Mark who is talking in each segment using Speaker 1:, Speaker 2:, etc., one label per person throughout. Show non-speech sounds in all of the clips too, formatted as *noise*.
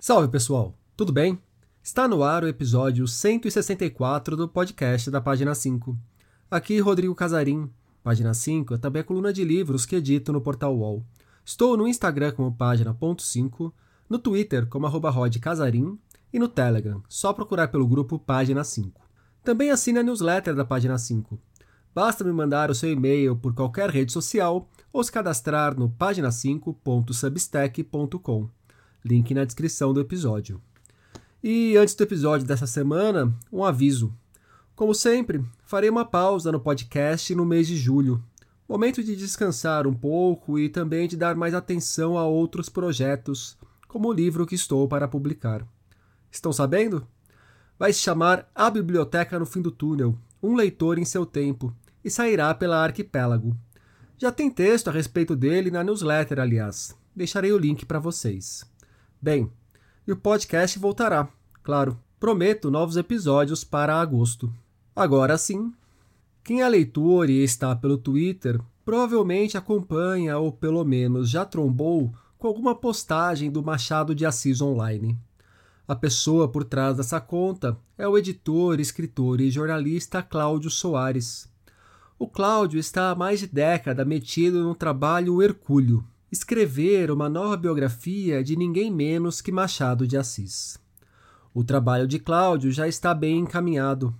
Speaker 1: Salve pessoal, tudo bem? Está no ar o episódio 164 do podcast da Página 5. Aqui Rodrigo Casarim. Página 5 é também a coluna de livros que edito no portal UOL. Estou no Instagram como página.5, no Twitter como arroba Casarim e no Telegram, só procurar pelo grupo Página 5. Também assine a newsletter da Página 5. Basta me mandar o seu e-mail por qualquer rede social ou se cadastrar no página5.substack.com. Link na descrição do episódio. E antes do episódio dessa semana, um aviso. Como sempre, farei uma pausa no podcast no mês de julho. Momento de descansar um pouco e também de dar mais atenção a outros projetos, como o livro que estou para publicar. Estão sabendo? Vai se chamar A Biblioteca no Fim do Túnel Um Leitor em Seu Tempo e sairá pela Arquipélago. Já tem texto a respeito dele na newsletter, aliás. Deixarei o link para vocês. Bem, e o podcast voltará, claro. Prometo novos episódios para agosto. Agora sim, quem é leitor e está pelo Twitter provavelmente acompanha ou pelo menos já trombou com alguma postagem do Machado de Assis online. A pessoa por trás dessa conta é o editor, escritor e jornalista Cláudio Soares. O Cláudio está há mais de década metido no trabalho hercúleo, escrever uma nova biografia de ninguém menos que Machado de Assis. O trabalho de Cláudio já está bem encaminhado.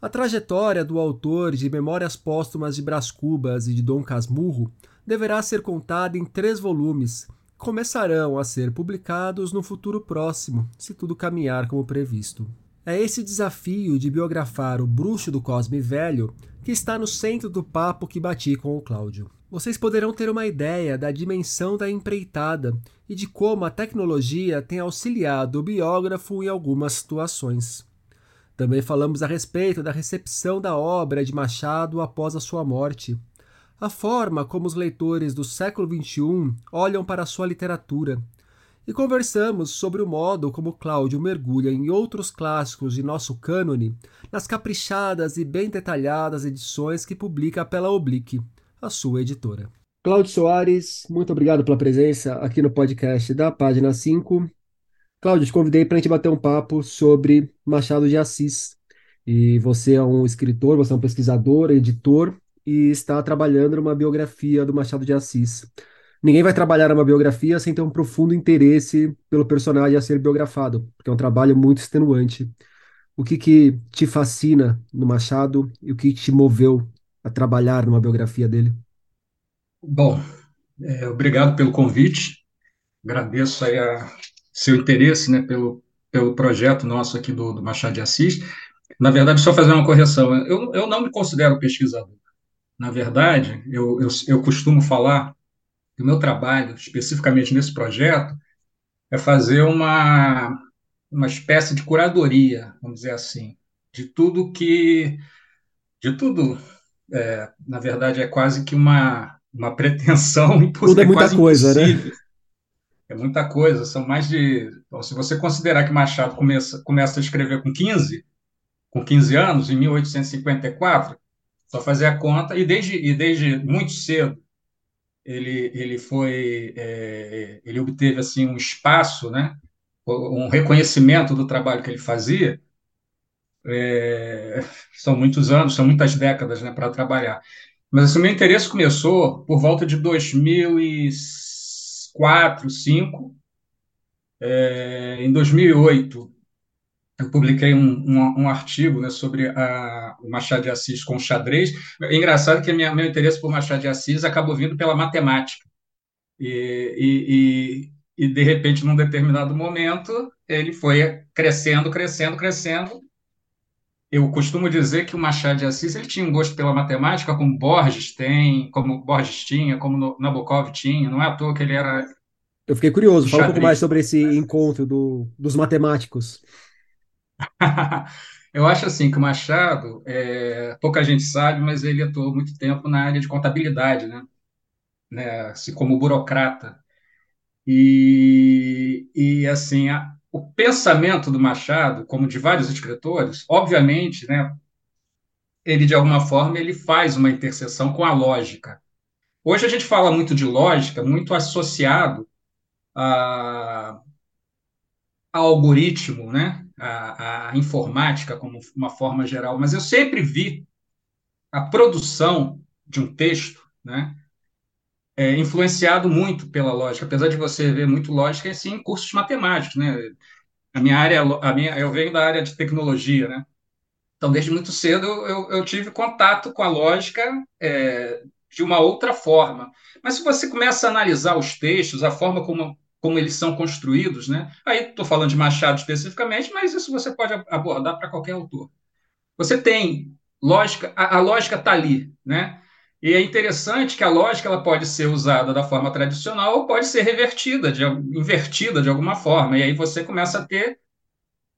Speaker 1: A trajetória do autor de Memórias Póstumas de Brás Cubas e de Dom Casmurro deverá ser contada em três volumes, começarão a ser publicados no futuro próximo, se tudo caminhar como previsto. É esse desafio de biografar o bruxo do Cosme Velho que está no centro do papo que bati com o Cláudio. Vocês poderão ter uma ideia da dimensão da empreitada e de como a tecnologia tem auxiliado o biógrafo em algumas situações. Também falamos a respeito da recepção da obra de Machado após a sua morte a forma como os leitores do século XXI olham para a sua literatura. E conversamos sobre o modo como Cláudio mergulha em outros clássicos de nosso cânone nas caprichadas e bem detalhadas edições que publica pela Oblique, a sua editora. Cláudio Soares, muito obrigado pela presença aqui no podcast da página 5. Cláudio, te convidei para a gente bater um papo sobre Machado de Assis. E você é um escritor, você é um pesquisador, editor, e está trabalhando numa biografia do Machado de Assis. Ninguém vai trabalhar uma biografia sem ter um profundo interesse pelo personagem a ser biografado, porque é um trabalho muito extenuante. O que, que te fascina no Machado e o que te moveu a trabalhar numa biografia dele?
Speaker 2: Bom, é, obrigado pelo convite. Agradeço aí a seu interesse, né, pelo, pelo projeto nosso aqui do, do Machado de Assis. Na verdade, só fazer uma correção. Eu, eu não me considero pesquisador. Na verdade, eu, eu, eu costumo falar o meu trabalho, especificamente nesse projeto, é fazer uma, uma espécie de curadoria, vamos dizer assim, de tudo que. De tudo, é, na verdade, é quase que uma, uma pretensão *laughs*
Speaker 1: impossível. Tudo é muita é coisa, impossível. né?
Speaker 2: É muita coisa, são mais de. Então, se você considerar que Machado começa, começa a escrever com 15, com 15 anos, em 1854, só fazer a conta, e desde, e desde muito cedo ele, ele foi, é, ele obteve assim um espaço, né, um reconhecimento do trabalho que ele fazia, é, são muitos anos, são muitas décadas né, para trabalhar. Mas assim, o meu interesse começou por volta de 2004, 2005. É, em 2008, eu publiquei um, um, um artigo né, sobre a, o Machado de Assis com xadrez. É engraçado que minha, meu interesse por Machado de Assis acabou vindo pela matemática. E, e, e, de repente, num determinado momento, ele foi crescendo, crescendo, crescendo. Eu costumo dizer que o Machado de Assis ele tinha um gosto pela matemática, como Borges tem, como Borges tinha, como Nabokov tinha. Não é à toa que ele era.
Speaker 1: Eu fiquei curioso. Fala um pouco mais sobre esse encontro do, dos matemáticos. *laughs*
Speaker 2: Eu acho assim que o Machado, é, pouca gente sabe, mas ele atuou muito tempo na área de contabilidade, né? né? Assim, como burocrata. E, e assim, a, o pensamento do Machado, como de vários escritores, obviamente, né? Ele de alguma forma ele faz uma interseção com a lógica. Hoje a gente fala muito de lógica, muito associado a, a algoritmo, né? A, a, informática como uma forma geral, mas eu sempre vi a produção de um texto, né? É, influenciado muito pela lógica, apesar de você ver muito lógica assim, em cursos matemáticos, né? A minha área, a minha, eu venho da área de tecnologia, né? Então, desde muito cedo, eu, eu tive contato com a lógica é, de uma outra forma. Mas se você começa a analisar os textos, a forma como como eles são construídos, né? Aí estou falando de Machado especificamente, mas isso você pode abordar para qualquer autor. Você tem lógica, a, a lógica está ali, né? E é interessante que a lógica ela pode ser usada da forma tradicional ou pode ser revertida, de, invertida de alguma forma. E aí você começa a ter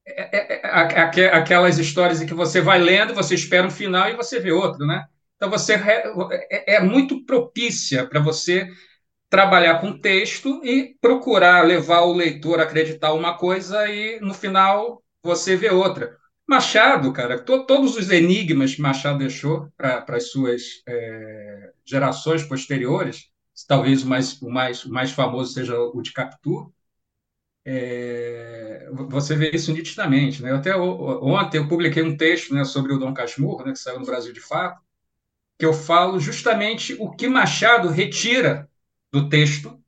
Speaker 2: é, é, é, aquelas histórias em que você vai lendo, você espera um final e você vê outro, né? Então você é, é muito propícia para você trabalhar com texto e procurar levar o leitor a acreditar uma coisa e no final você vê outra. Machado, cara, to, todos os enigmas que Machado deixou para as suas é, gerações posteriores, talvez o mais, o, mais, o mais famoso seja o de Capitu, é, você vê isso nitidamente. Né? Até ontem eu publiquei um texto né, sobre o Dom Casmurro, né, que saiu no Brasil de Fato, que eu falo justamente o que Machado retira do texto,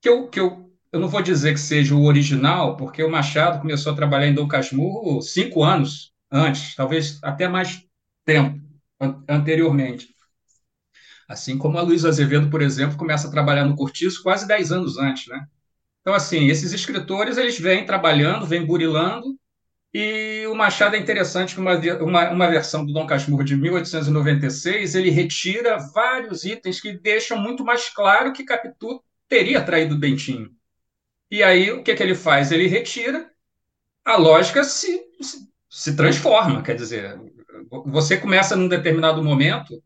Speaker 2: que eu, que eu, eu não vou dizer que seja o original, porque o Machado começou a trabalhar em Dom Casmurro cinco anos antes, talvez até mais tempo anteriormente. Assim como a Luiz Azevedo, por exemplo, começa a trabalhar no Cortiço quase dez anos antes, né? Então, assim, esses escritores, eles vêm trabalhando, vêm burilando, e o Machado é interessante que uma, uma, uma, versão do Dom Casmurro de 1896, ele retira vários itens que deixam muito mais claro que Capitu teria traído Bentinho. E aí, o que, que ele faz? Ele retira, a lógica se, se, se transforma, quer dizer, você começa num determinado momento,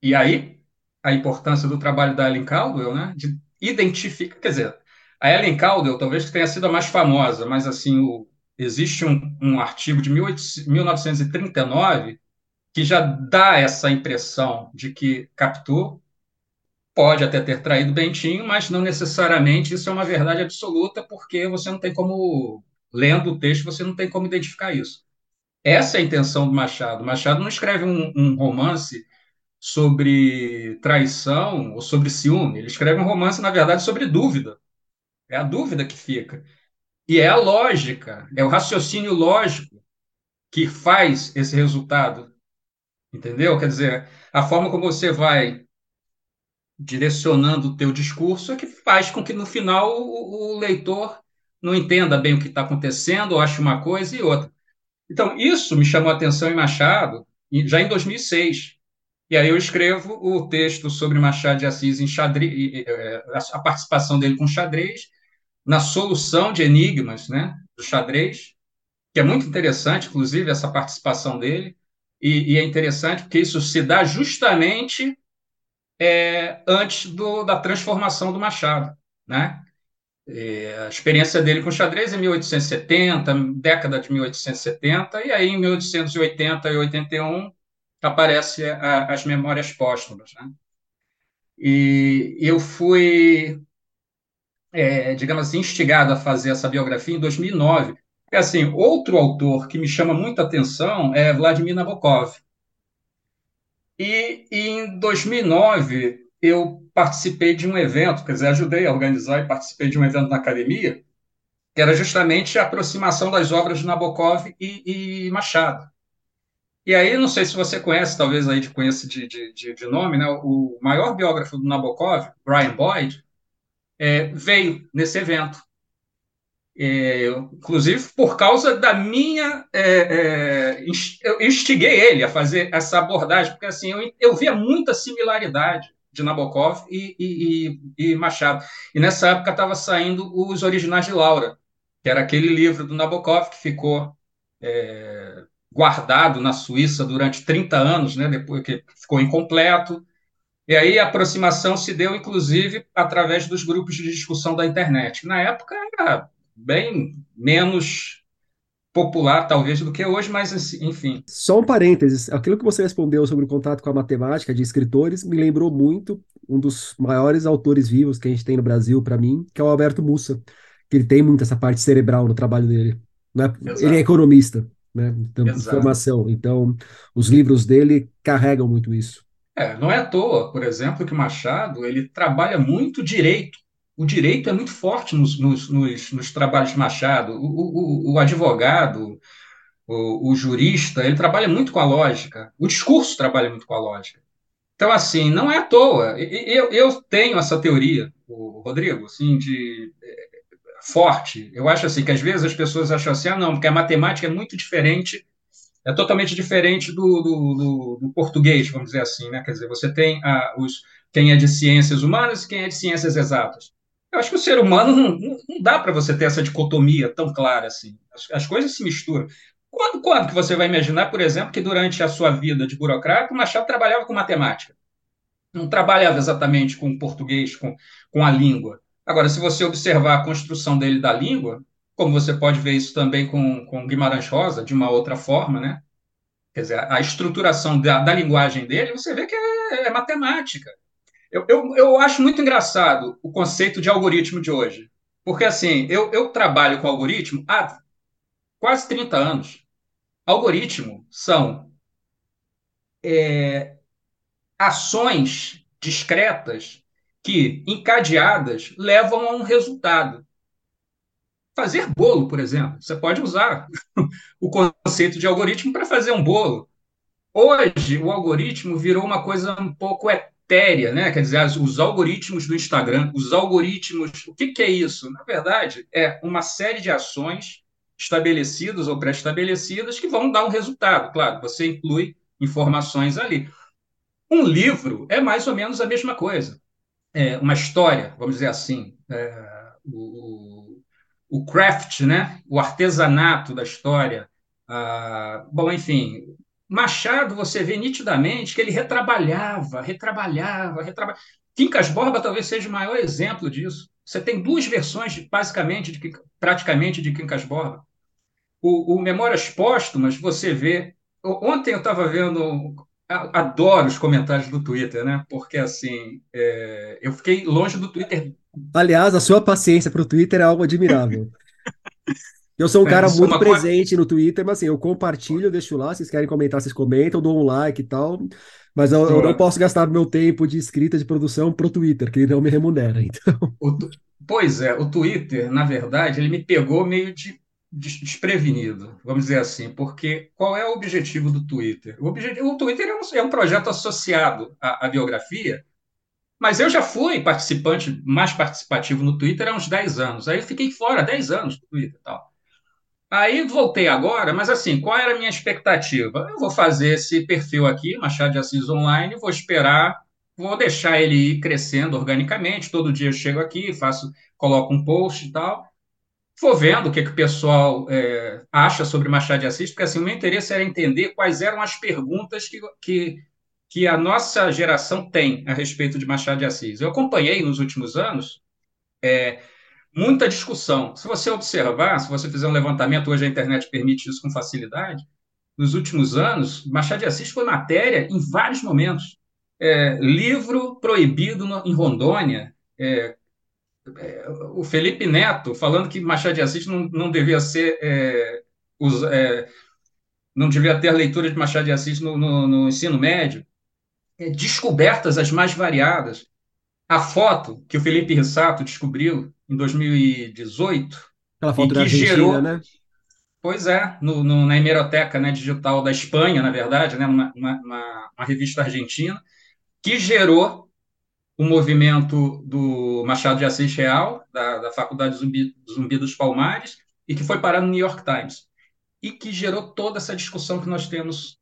Speaker 2: e aí a importância do trabalho da Ellen Caldwell, né, de identificar, quer dizer, a Ellen Caldwell talvez tenha sido a mais famosa, mas assim, o, existe um, um artigo de 18, 1939 que já dá essa impressão de que Capitu pode até ter traído Bentinho, mas não necessariamente isso é uma verdade absoluta, porque você não tem como, lendo o texto, você não tem como identificar isso. Essa é a intenção do Machado. Machado não escreve um, um romance sobre traição ou sobre ciúme, ele escreve um romance, na verdade, sobre dúvida. É a dúvida que fica. E é a lógica, é o raciocínio lógico que faz esse resultado. Entendeu? Quer dizer, a forma como você vai direcionando o teu discurso é que faz com que no final o, o leitor não entenda bem o que está acontecendo, ou ache uma coisa e outra. Então, isso me chamou a atenção em Machado, já em 2006. E aí eu escrevo o texto sobre Machado de Assis em xadrez, é, a participação dele com xadrez, na solução de enigmas né, do xadrez, que é muito interessante, inclusive, essa participação dele, e, e é interessante porque isso se dá justamente é, antes do, da transformação do Machado. Né? É, a experiência dele com xadrez é 1870, década de 1870, e aí em 1880 e 81 aparece a, as memórias póstumas. Né? E eu fui é, digamos assim, instigado a fazer essa biografia em 2009. É assim, outro autor que me chama muita atenção é Vladimir Nabokov. E, e em 2009 eu participei de um evento, quer dizer, ajudei a organizar e participei de um evento na academia, que era justamente a aproximação das obras de Nabokov e, e Machado. E aí, não sei se você conhece, talvez aí conheça de, de, de, nome, né? o maior biógrafo do Nabokov, Brian Boyd, é, veio nesse evento. É, inclusive por causa da minha. É, é eu instiguei ele a fazer essa abordagem, porque assim, eu, eu via muita similaridade de Nabokov e, e, e, e Machado. E nessa época estava saindo os originais de Laura, que era aquele livro do Nabokov que ficou é, guardado na Suíça durante 30 anos, né, depois que ficou incompleto. E aí a aproximação se deu, inclusive, através dos grupos de discussão da internet. Na época era bem menos popular, talvez, do que hoje, mas assim, enfim.
Speaker 1: Só um parênteses, aquilo que você respondeu sobre o contato com a matemática de escritores me lembrou muito um dos maiores autores vivos que a gente tem no Brasil, para mim, que é o Alberto Mussa, que ele tem muito essa parte cerebral no trabalho dele. Né? Ele é economista, né? Então, de formação, então os livros dele carregam muito isso.
Speaker 2: É, não é à toa, por exemplo, que Machado ele trabalha muito direito. O direito é muito forte nos, nos, nos, nos trabalhos de Machado. O, o, o advogado, o, o, jurista, ele trabalha muito com a lógica. O discurso trabalha muito com a lógica. Então, assim, não é à toa. Eu, eu tenho essa teoria, Rodrigo, assim, de é, forte. Eu acho assim que às vezes as pessoas acham assim, ah, não, porque a matemática é muito diferente é totalmente diferente do, do, do, do, português, vamos dizer assim, né? Quer dizer, você tem ah, os, quem é de ciências humanas e quem é de ciências exatas. Eu acho que o ser humano não, não dá para você ter essa dicotomia tão clara assim. As, as, coisas se misturam. Quando, quando que você vai imaginar, por exemplo, que durante a sua vida de burocrata, o Machado trabalhava com matemática? Não trabalhava exatamente com português, com, com a língua. Agora, se você observar a construção dele da língua, como você pode ver isso também com, com Guimarães Rosa, de uma outra forma, né? Quer dizer, a estruturação da, da linguagem dele, você vê que é, é matemática. Eu, eu, eu, acho muito engraçado o conceito de algoritmo de hoje. Porque, assim, eu, eu trabalho com algoritmo há quase 30 anos. Algoritmo são é, ações discretas que, encadeadas, levam a um resultado. Fazer bolo, por exemplo. Você pode usar *laughs* o conceito de algoritmo para fazer um bolo. Hoje, o algoritmo virou uma coisa um pouco etérea, né? Quer dizer, os algoritmos do Instagram, os algoritmos. O que, que é isso? Na verdade, é uma série de ações estabelecidas ou pré-estabelecidas que vão dar um resultado. Claro, você inclui informações ali. Um livro é mais ou menos a mesma coisa. É uma história, vamos dizer assim. É, o, o craft, né? o artesanato da história. Ah, bom, enfim, Machado, você vê nitidamente que ele retrabalhava, retrabalhava, retrabalhava. Quincas Borba talvez seja o maior exemplo disso. Você tem duas versões, basicamente, de, praticamente, de Quincas Borba. O, o Memórias Póstumas, você vê. Ontem eu estava vendo. Adoro os comentários do Twitter, né? Porque, assim, é, eu fiquei longe do Twitter
Speaker 1: Aliás, a sua paciência para o Twitter é algo admirável. Eu sou um *laughs* é, cara é, muito presente no Twitter, mas assim, eu compartilho, deixo lá, se vocês querem comentar, vocês comentam, dou um like e tal. Mas eu, eu não posso gastar meu tempo de escrita, de produção pro Twitter, que ele não me remunera, *laughs* então...
Speaker 2: Pois é, o Twitter, na verdade, ele me pegou meio de, desprevenido, vamos dizer assim, porque qual é o objetivo do Twitter? O, objetivo, o Twitter é um, é um projeto associado à, à biografia, mas eu já fui participante, mais participativo no Twitter há uns 10 anos. Aí fiquei fora 10 anos do Twitter tal. Aí voltei agora, mas assim, qual era a minha expectativa? Eu vou fazer esse perfil aqui, Machado de Assis Online, vou esperar, vou deixar ele ir crescendo organicamente. Todo dia eu chego aqui, faço, coloco um post e tal. Vou vendo o que, que o pessoal é, acha sobre Machado de Assis, porque assim, o meu interesse era entender quais eram as perguntas que, que que a nossa geração tem a respeito de Machado de Assis. Eu acompanhei nos últimos anos é, muita discussão. Se você observar, se você fizer um levantamento, hoje a internet permite isso com facilidade, nos últimos anos, Machado de Assis foi matéria em vários momentos. É, livro proibido no, em Rondônia, é, o Felipe Neto falando que Machado de Assis não, não devia ser. É, os, é, não devia ter a leitura de Machado de Assis no, no, no ensino médio. É, descobertas as mais variadas. A foto que o Felipe Rissato descobriu em 2018
Speaker 1: Aquela foto e que gerou, né?
Speaker 2: Pois é, no, no, na hemeroteca né, digital da Espanha, na verdade, né, uma, uma, uma, revista argentina, que gerou o movimento do Machado de Assis Real, da, da Faculdade Zumbi, Zumbi dos Palmares, e que foi parar no New York Times. E que gerou toda essa discussão que nós temos,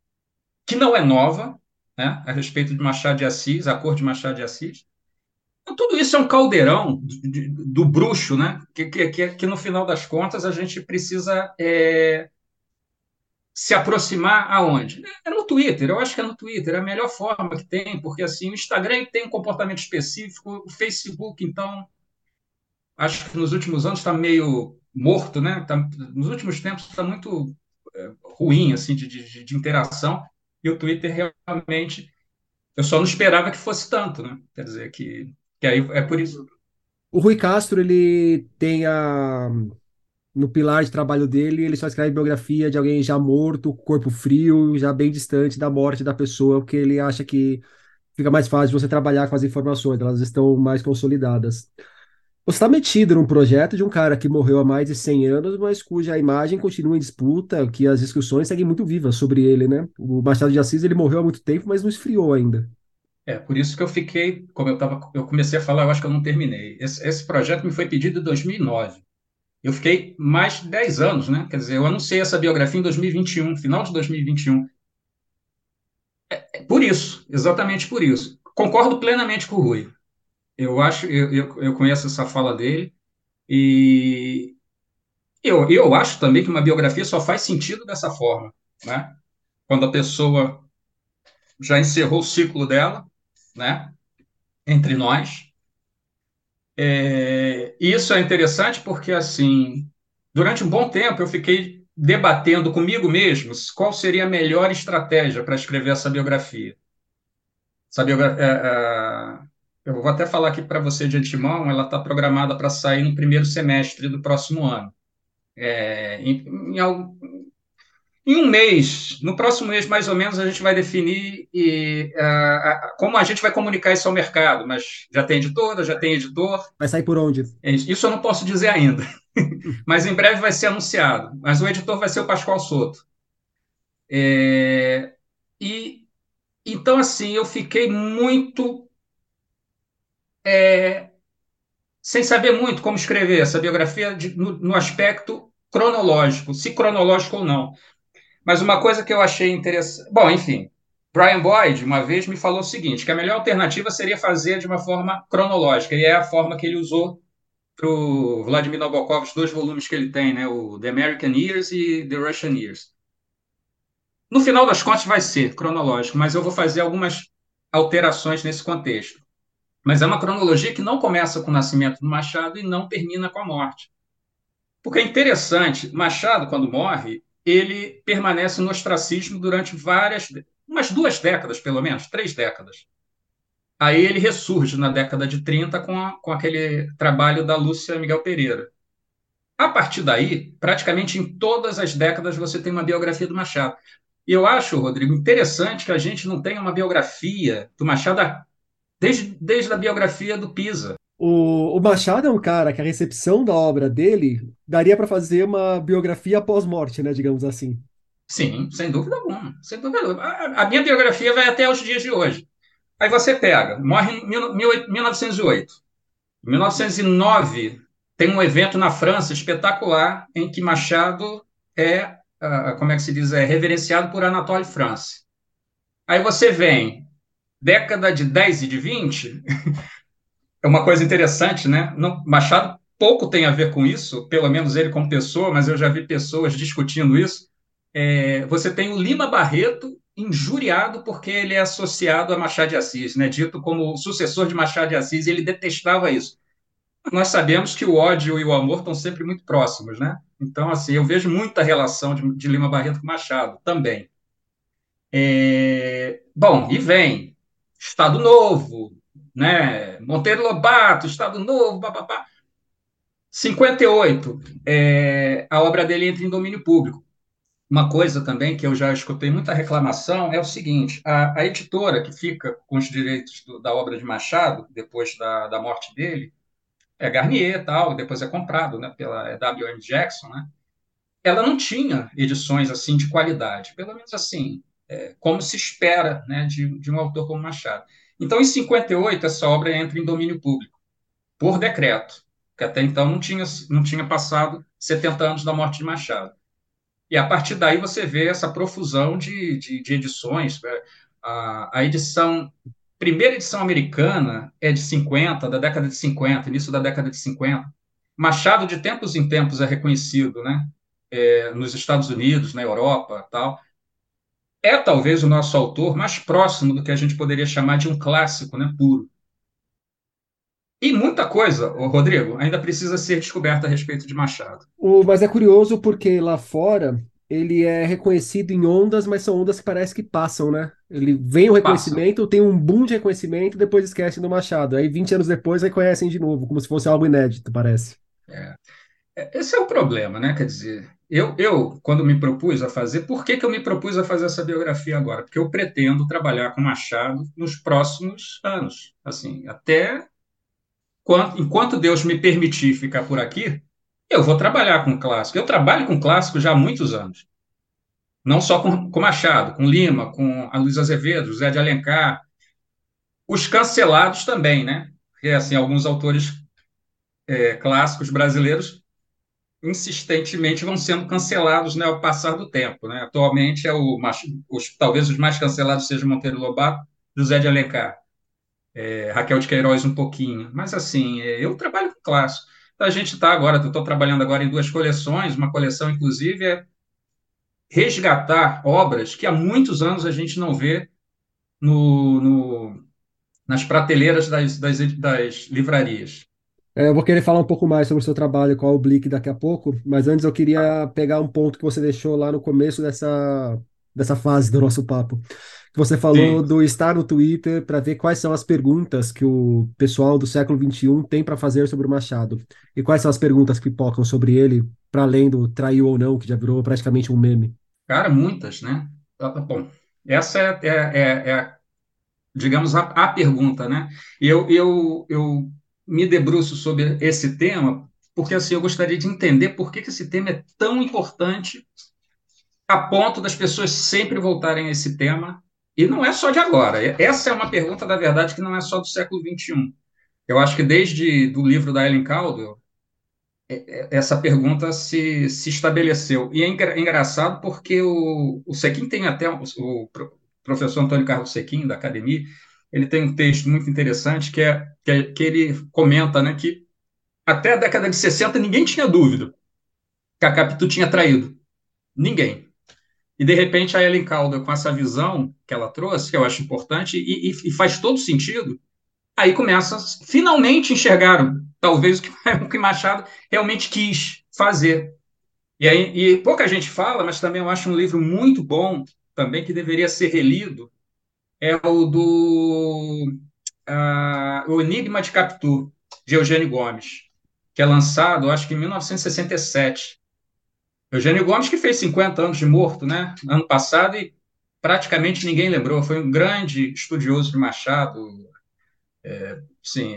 Speaker 2: que não é nova, né, a respeito de Machado de Assis, a cor de Machado de Assis. Então, tudo isso é um caldeirão do, do bruxo, né, que, que, que, no final das contas a gente precisa é, se aproximar aonde? É no Twitter, eu acho que é no Twitter, é a melhor forma que tem, porque assim, o Instagram tem um comportamento específico, o Facebook, então, acho que nos últimos anos está meio morto, né? Tá, nos últimos tempos está muito é, ruim assim de, de, de, interação e o Twitter realmente eu só não esperava que fosse tanto, né? Quer dizer que, que aí é por isso.
Speaker 1: O Rui Castro ele tem a no pilar de trabalho dele ele só escreve biografia de alguém já morto, corpo frio, já bem distante da morte da pessoa, porque ele acha que fica mais fácil você trabalhar com as informações, elas estão mais consolidadas. Você está metido num projeto de um cara que morreu há mais de 100 anos, mas cuja imagem continua em disputa, que as discussões seguem muito vivas sobre ele, né? O Machado de Assis ele morreu há muito tempo, mas não esfriou ainda.
Speaker 2: É, por isso que eu fiquei, como eu tava, eu comecei a falar, eu acho que eu não terminei. Esse, esse projeto me foi pedido em 2009. Eu fiquei mais de 10 anos, né? Quer dizer, eu anunciei essa biografia em 2021, final de 2021. É, é por isso, exatamente por isso. Concordo plenamente com o Rui. Eu acho, eu, eu, eu conheço essa fala dele e eu, eu acho também que uma biografia só faz sentido dessa forma, né? Quando a pessoa já encerrou o ciclo dela, né? Entre nós. É, isso é interessante porque, assim, durante um bom tempo eu fiquei debatendo comigo mesmo qual seria a melhor estratégia para escrever essa biografia. Essa biografia é, é, eu vou até falar aqui para você de antemão, ela está programada para sair no primeiro semestre do próximo ano. É, em, em, em, um mês, no próximo mês mais ou menos, a gente vai definir e, como a gente vai comunicar isso ao mercado, mas já tem editora, já tem editor.
Speaker 1: Vai sair por onde?
Speaker 2: É isso eu não posso dizer ainda, *laughs* mas em breve vai ser anunciado. Mas o editor vai ser o Pascoal Soto. É, e então, assim, eu fiquei muito é, sem saber muito como escrever essa biografia de, no, no aspecto cronológico, se cronológico ou não. Mas uma coisa que eu achei interessante. Bom, enfim, Brian Boyd, uma vez, me falou o seguinte: que a melhor alternativa seria fazer de uma forma cronológica, e é a forma que ele usou para o Vladimir Nabokov, os dois volumes que ele tem, né, o The American Years e The Russian Years. No final das contas, vai ser cronológico, mas eu vou fazer algumas alterações nesse contexto. Mas é uma cronologia que não começa com o nascimento do Machado e não termina com a morte. Porque é interessante, Machado, quando morre, ele permanece no ostracismo durante várias, umas duas décadas, pelo menos, três décadas. Aí ele ressurge na década de 30 com, a, com aquele trabalho da Lúcia Miguel Pereira. A partir daí, praticamente em todas as décadas você tem uma biografia do Machado. E eu acho, Rodrigo, interessante que a gente não tenha uma biografia do Machado desde, desde a biografia do Pisa.
Speaker 1: O, o Machado é um cara que a recepção da obra dele daria para fazer uma biografia pós-morte, né, digamos assim.
Speaker 2: Sim, sem dúvida alguma. Sem dúvida alguma. A, a, minha biografia vai até os dias de hoje. Aí você pega, morre em mil, mil, 1908. Em 1909, tem um evento na França espetacular em que Machado é, uh, como é que se diz, é reverenciado por Anatole France. Aí você vem década de 10 e de 20, é *laughs* uma coisa interessante, né? Machado pouco tem a ver com isso, pelo menos ele como pessoa, mas eu já vi pessoas discutindo isso. É, você tem o Lima Barreto injuriado porque ele é associado a Machado de Assis, né? dito como sucessor de Machado de Assis, ele detestava isso. Nós sabemos que o ódio e o amor estão sempre muito próximos, né? Então, assim, eu vejo muita relação de, de Lima Barreto com Machado também. É, bom, e vem Estado Novo, né? Monteiro Lobato, Estado Novo, papapá. 58, é, a obra dele entra em domínio público. Uma coisa também que eu já escutei muita reclamação é o seguinte: a, a editora que fica com os direitos do, da obra de Machado, depois da, da morte dele, é Garnier tal, depois é comprado né, pela é W.M. Jackson, né? ela não tinha edições assim de qualidade, pelo menos assim, é, como se espera né, de, de um autor como Machado. Então, em 58, essa obra entra em domínio público, por decreto, que até então não tinha, não tinha passado 70 anos da morte de Machado. E a partir daí você vê essa profusão de, de, de edições. Né? A, a edição, primeira edição americana é de 50, da década de 50, início da década de 50. Machado, de tempos em tempos, é reconhecido, né? É, nos Estados Unidos, na Europa, tal é talvez o nosso autor mais próximo do que a gente poderia chamar de um clássico né, puro. E muita coisa, Rodrigo, ainda precisa ser descoberta a respeito de Machado.
Speaker 1: O, mas é curioso porque lá fora ele é reconhecido em ondas, mas são ondas que parece que passam, né? Ele vem o reconhecimento, Passa. tem um boom de reconhecimento, depois esquecem do Machado. Aí 20 anos depois reconhecem de novo, como se fosse algo inédito, parece.
Speaker 2: É. é esse é o problema, né? Quer dizer, eu, eu, quando me propus a fazer, por que, que eu me propus a fazer essa biografia agora? Porque eu pretendo trabalhar com Machado nos próximos anos, assim, até enquanto Deus me permitir ficar por aqui, eu vou trabalhar com clássico. Eu trabalho com clássico já há muitos anos. Não só com, com Machado, com Lima, com a Luiz Azevedo, José de Alencar. Os cancelados também, né? Porque, assim, alguns autores é, clássicos brasileiros insistentemente vão sendo cancelados né, ao passar do tempo. Né? Atualmente, é o, os, talvez os mais cancelados sejam Monteiro Lobato, José de Alencar é, Raquel de Queiroz um pouquinho. Mas, assim, é, eu trabalho com clássico. Então, a gente está agora, estou trabalhando agora em duas coleções, uma coleção, inclusive, é resgatar obras que há muitos anos a gente não vê no, no nas prateleiras das, das, das livrarias.
Speaker 1: É, eu vou querer falar um pouco mais sobre o seu trabalho com a Oblique daqui a pouco, mas antes eu queria pegar um ponto que você deixou lá no começo dessa, dessa fase do nosso papo. Você falou Sim. do estar no Twitter para ver quais são as perguntas que o pessoal do século XXI tem para fazer sobre o Machado. E quais são as perguntas que pipocam sobre ele, para além do traiu ou não, que já virou praticamente um meme.
Speaker 2: Cara, muitas, né? Ah, tá bom, essa é, é, é, é digamos, a, a, pergunta, né? Eu, eu, eu me debruço sobre esse tema porque assim eu gostaria de entender por que, que esse tema é tão importante a ponto das pessoas sempre voltarem a esse tema e não é só de agora. Essa é uma pergunta, da verdade, que não é só do século XXI. Eu acho que desde do livro da Ellen Caldwell, é, é, essa pergunta se, se estabeleceu. E é engraçado porque o, o Sequim tem até, o, o professor Antônio Carlos Sequim, da academia, ele tem um texto muito interessante que, é, que, é, que ele comenta né, que até a década de 60 ninguém tinha dúvida que a Capitu tinha traído. Ninguém. E, de repente, a Ellen Calder, com essa visão que ela trouxe, que eu acho importante, e, e, e faz todo sentido, aí começa, finalmente enxergaram, talvez, o que, *laughs* o que Machado realmente quis fazer. E, aí, e pouca gente fala, mas também eu acho um livro muito bom, também, que deveria ser relido, é o do uh, O Enigma de Capitu, de Eugênio Gomes, que é lançado, acho que em 1967. Eugênio Gomes, que fez 50 anos de morto, né, ano passado, e praticamente ninguém lembrou. Foi um grande estudioso de Machado. É, sim,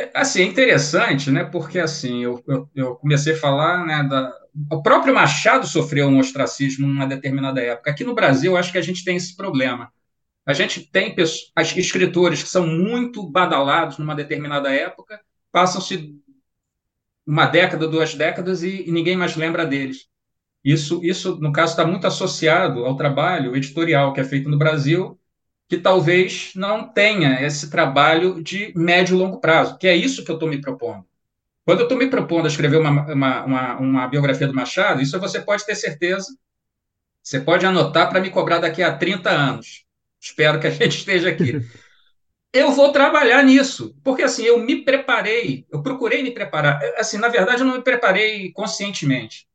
Speaker 2: é, assim, é interessante, né, porque assim, eu, eu, eu comecei a falar, né, da, o próprio Machado sofreu um ostracismo numa determinada época. Aqui no Brasil, acho que a gente tem esse problema. A gente tem pessoas, escritores que são muito badalados numa determinada época, passam-se uma década, duas décadas e, e ninguém mais lembra deles. Isso, isso no caso, está muito associado ao trabalho editorial que é feito no Brasil, que talvez não tenha esse trabalho de médio e longo prazo, que é isso que eu estou me propondo. Quando eu estou me propondo a escrever uma, uma, uma, uma, biografia do Machado, isso você pode ter certeza, você pode anotar para me cobrar daqui a 30 anos. Espero que a *laughs* gente esteja aqui. eu vou trabalhar nisso, porque assim, eu me preparei, eu procurei me preparar. Assim, na verdade, eu não me preparei conscientemente.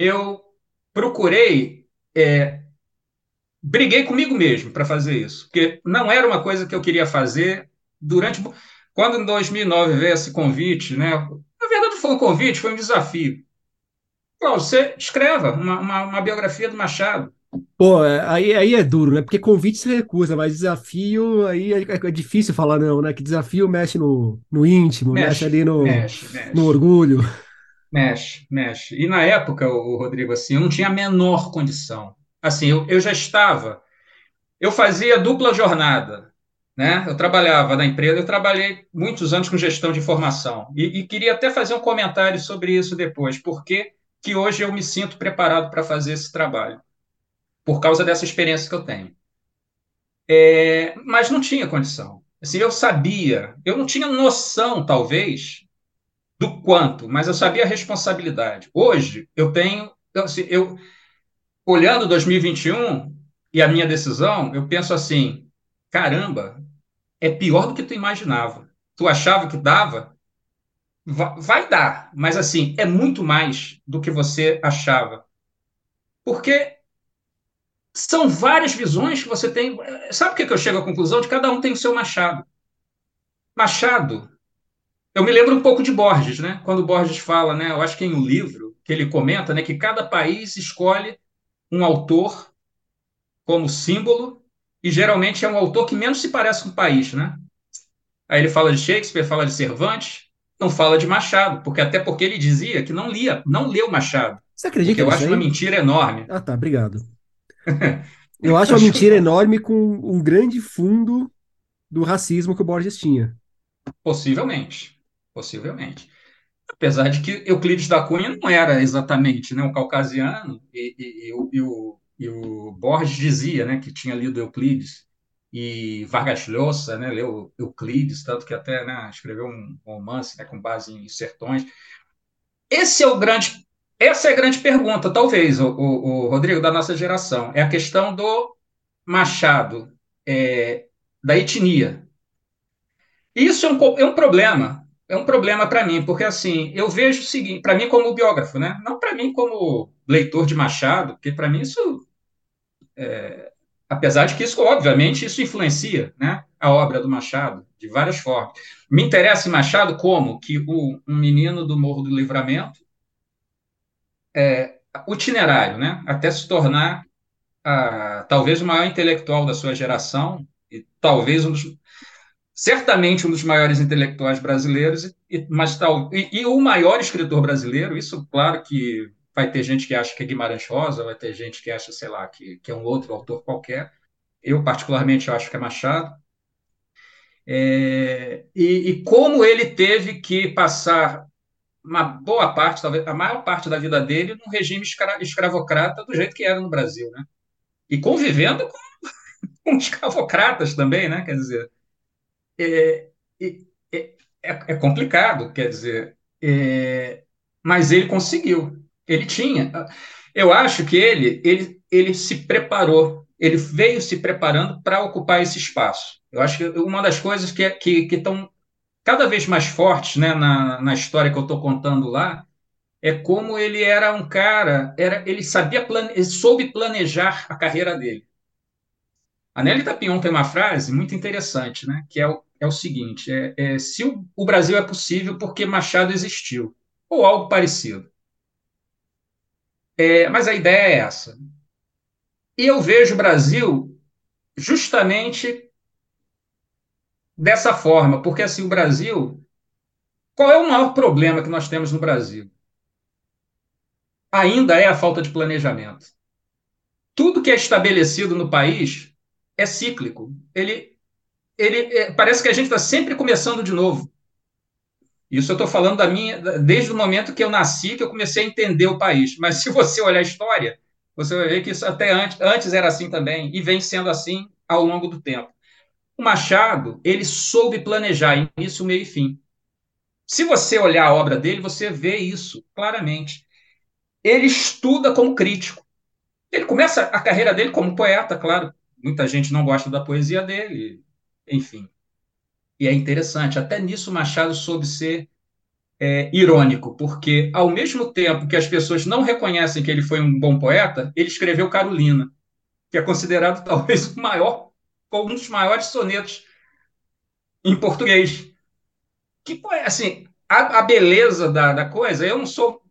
Speaker 2: Eu procurei, é, briguei comigo mesmo para fazer isso, porque não era uma coisa que eu queria fazer durante. Quando em 2009 veio esse convite, né? Na verdade, foi um convite, foi um desafio. Bom, você escreva uma, uma, uma biografia do Machado.
Speaker 1: Pô, é, aí, aí é duro, né? Porque convite se recusa, mas desafio aí é, é, difícil falar não, né? Que desafio mexe no, no íntimo, mexe, mexe ali no, mexe, mexe. no orgulho.
Speaker 2: Mexe, mexe. E na época, o Rodrigo, assim, eu não tinha a menor condição. Assim, eu, eu já estava, eu fazia dupla jornada, né? Eu trabalhava na empresa, eu trabalhei muitos anos com gestão de informação e, e queria até fazer um comentário sobre isso depois, porque que hoje eu me sinto preparado para fazer esse trabalho por causa dessa experiência que eu tenho. É, mas não tinha condição. Assim, eu sabia, eu não tinha noção, talvez, do quanto, mas eu sabia a responsabilidade. Hoje, eu tenho, assim, eu olhando 2021 e a minha decisão, eu penso assim, caramba, é pior do que tu imaginava. tu achava que dava, vai dar, mas assim, é muito mais do que você achava. Porque são várias visões que você tem. Sabe por que eu chego à conclusão de cada um tem o seu Machado? Machado, eu me lembro um pouco de Borges, né? Quando Borges fala, né? Eu acho que em um livro que ele comenta, né, que cada país escolhe um autor como símbolo e geralmente é um autor que menos se parece com o país, né? Aí ele fala de Shakespeare, fala de Cervantes, não fala de Machado, porque até porque ele dizia que não lia, não leu Machado.
Speaker 1: Você acredita?
Speaker 2: eu acho uma mentira enorme.
Speaker 1: Ah, tá, obrigado. *laughs* eu acho uma mentira enorme com um grande fundo do racismo que o Borges tinha.
Speaker 2: Possivelmente, possivelmente. Apesar de que Euclides da Cunha não era exatamente né, um caucasiano, e, e, e, e o, e o Borges dizia né, que tinha lido Euclides, e Vargas Llosa né, leu Euclides, tanto que até né, escreveu um romance né, com base em Sertões. Esse é o grande, essa é a grande pergunta, talvez, o, o, o Rodrigo, da nossa geração. É a questão do Machado, é, da etnia. Isso é um, é um problema, é um problema para mim, porque assim, eu vejo o seguinte, para mim como biógrafo, né? não para mim como leitor de Machado, porque para mim isso é, Apesar de que isso, obviamente, isso influencia né, a obra do Machado de várias formas. Me interessa em Machado como que o, um menino do Morro do Livramento, é, itinerário, né, até se tornar a, talvez o maior intelectual da sua geração, e talvez um dos, certamente um dos maiores intelectuais brasileiros, e, mas tal, e, e o maior escritor brasileiro, isso, claro que Vai ter gente que acha que é Guimarães Rosa, vai ter gente que acha, sei lá, que, que é um outro autor qualquer. Eu, particularmente, acho que é Machado. É, e, e, como ele teve que passar uma boa parte, talvez a maior parte da vida dele, num regime escra escravocrata do jeito que era no Brasil, né? E convivendo com, *laughs* com escravocratas também, né? Quer dizer, é, é, é complicado, quer dizer, é, mas ele conseguiu. Ele tinha. Eu acho que ele, ele, ele se preparou, ele veio se preparando para ocupar esse espaço. Eu acho que uma das coisas que estão que, que cada vez mais fortes né, na, na história que eu estou contando lá é como ele era um cara, era, ele sabia, plane, ele soube planejar a carreira dele. A Nelly Tapion tem uma frase muito interessante, né, que é o, é o seguinte: é, é se o, o Brasil é possível porque Machado existiu, ou algo parecido. É, mas a ideia é essa. E eu vejo o Brasil justamente dessa forma, porque assim, o Brasil. Qual é o maior problema que nós temos no Brasil? Ainda é a falta de planejamento. Tudo que é estabelecido no país é cíclico. Ele, ele é, parece que a gente está sempre começando de novo. Isso eu estou falando da minha, desde o momento que eu nasci, que eu comecei a entender o país. Mas se você olhar a história, você vai ver que isso até antes, antes era assim também, e vem sendo assim ao longo do tempo. O Machado, ele soube planejar início, meio e fim. Se você olhar a obra dele, você vê isso claramente. Ele estuda como crítico. Ele começa a carreira dele como poeta, claro. Muita gente não gosta da poesia dele, enfim. E é interessante, até nisso Machado soube ser é, irônico, porque ao mesmo tempo que as pessoas não reconhecem que ele foi um bom poeta, ele escreveu Carolina, que é considerado *laughs* talvez o maior, um dos maiores sonetos em português. Que, assim, a, a beleza da, da coisa, eu não sou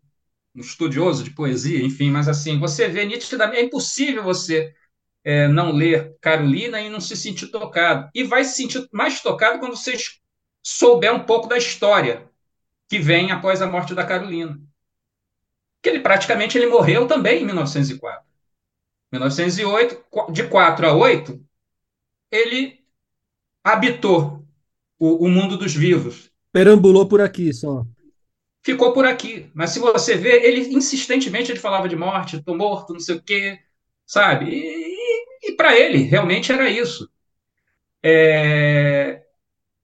Speaker 2: um estudioso de poesia, enfim, mas assim, você vê nitidamente, é impossível você é, não ler Carolina e não se sentir tocado. E vai se sentir mais tocado quando você souber um pouco da história que vem após a morte da Carolina. Que ele praticamente ele morreu também em 1904. 1908, de 4 a 8, ele habitou o, o mundo dos vivos.
Speaker 1: Perambulou por aqui só.
Speaker 2: Ficou por aqui. Mas se você vê, ele insistentemente ele falava de morte, estou morto, não sei o quê, sabe? E, e para ele, realmente era isso. É,